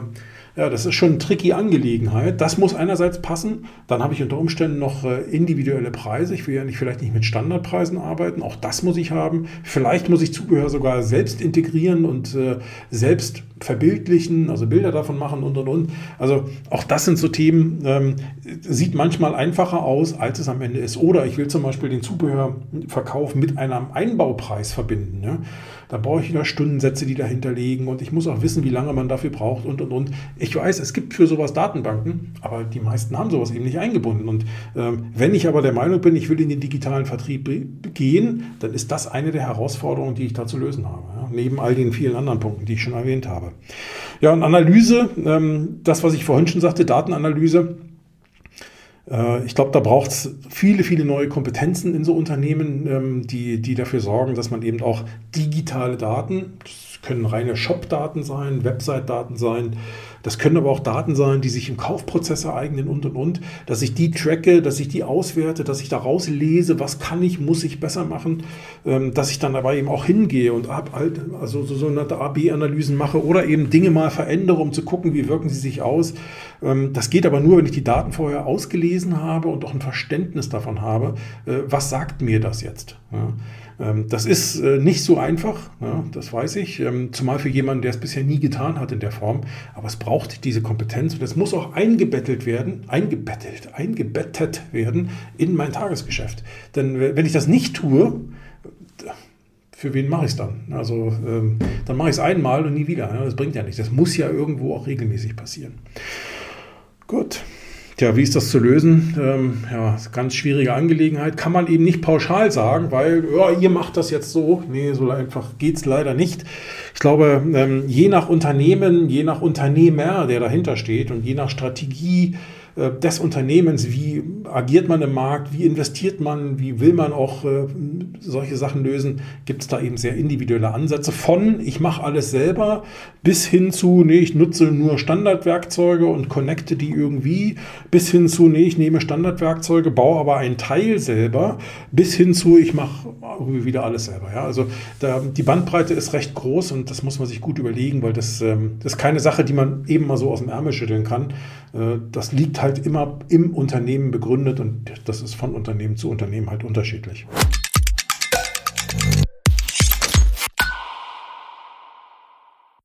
Ja, das ist schon eine tricky Angelegenheit. Das muss einerseits passen. Dann habe ich unter Umständen noch äh, individuelle Preise. Ich will ja nicht, vielleicht nicht mit Standardpreisen arbeiten. Auch das muss ich haben. Vielleicht muss ich Zubehör sogar selbst integrieren und äh, selbst verbildlichen, also Bilder davon machen und und und. Also auch das sind so Themen, ähm, sieht manchmal einfacher aus, als es am Ende ist. Oder ich will zum Beispiel den Zubehörverkauf mit einem Einbaupreis verbinden. Ja? Da brauche ich wieder Stundensätze, die dahinter liegen und ich muss auch wissen, wie lange man dafür braucht und und und. Ich weiß, es gibt für sowas Datenbanken, aber die meisten haben sowas eben nicht eingebunden. Und ähm, wenn ich aber der Meinung bin, ich will in den digitalen Vertrieb gehen, dann ist das eine der Herausforderungen, die ich da zu lösen habe. Ja? Neben all den vielen anderen Punkten, die ich schon erwähnt habe. Ja, und Analyse, ähm, das, was ich vorhin schon sagte, Datenanalyse ich glaube, da braucht es viele, viele neue Kompetenzen in so Unternehmen, ähm, die, die dafür sorgen, dass man eben auch digitale Daten, das können reine Shop-Daten sein, Website-Daten sein, das können aber auch Daten sein, die sich im Kaufprozess ereignen und und und, dass ich die tracke, dass ich die auswerte, dass ich daraus lese, was kann ich, muss ich besser machen, ähm, dass ich dann dabei eben auch hingehe und ab, also so eine AB-Analysen mache oder eben Dinge mal verändere, um zu gucken, wie wirken sie sich aus. Ähm, das geht aber nur, wenn ich die Daten vorher ausgelesen habe und auch ein Verständnis davon habe, äh, was sagt mir das jetzt. Ähm, das ist äh, nicht so einfach, das weiß ich, ähm, zumal für jemanden, der es bisher nie getan hat in der Form. Aber es braucht diese Kompetenz und es muss auch eingebettelt werden, eingebettelt, eingebettet werden in mein Tagesgeschäft. Denn wenn ich das nicht tue, für wen mache ich es dann? Also ähm, dann mache ich es einmal und nie wieder. Das bringt ja nichts. Das muss ja irgendwo auch regelmäßig passieren. Gut. Tja, wie ist das zu lösen? Ähm, ja, ganz schwierige Angelegenheit. Kann man eben nicht pauschal sagen, weil ja, ihr macht das jetzt so. Nee, so einfach geht es leider nicht. Ich glaube, ähm, je nach Unternehmen, je nach Unternehmer, der dahinter steht und je nach Strategie, äh, des Unternehmens, wie agiert man im Markt, wie investiert man, wie will man auch äh, solche Sachen lösen, gibt es da eben sehr individuelle Ansätze von ich mache alles selber bis hin zu, nee, ich nutze nur Standardwerkzeuge und connecte die irgendwie, bis hin zu, nee, ich nehme Standardwerkzeuge, baue aber einen Teil selber, bis hin zu, ich mache wieder alles selber. Ja? Also da, die Bandbreite ist recht groß und das muss man sich gut überlegen, weil das, ähm, das ist keine Sache, die man eben mal so aus dem Ärmel schütteln kann. Äh, das liegt halt immer im Unternehmen begründet und das ist von Unternehmen zu Unternehmen halt unterschiedlich.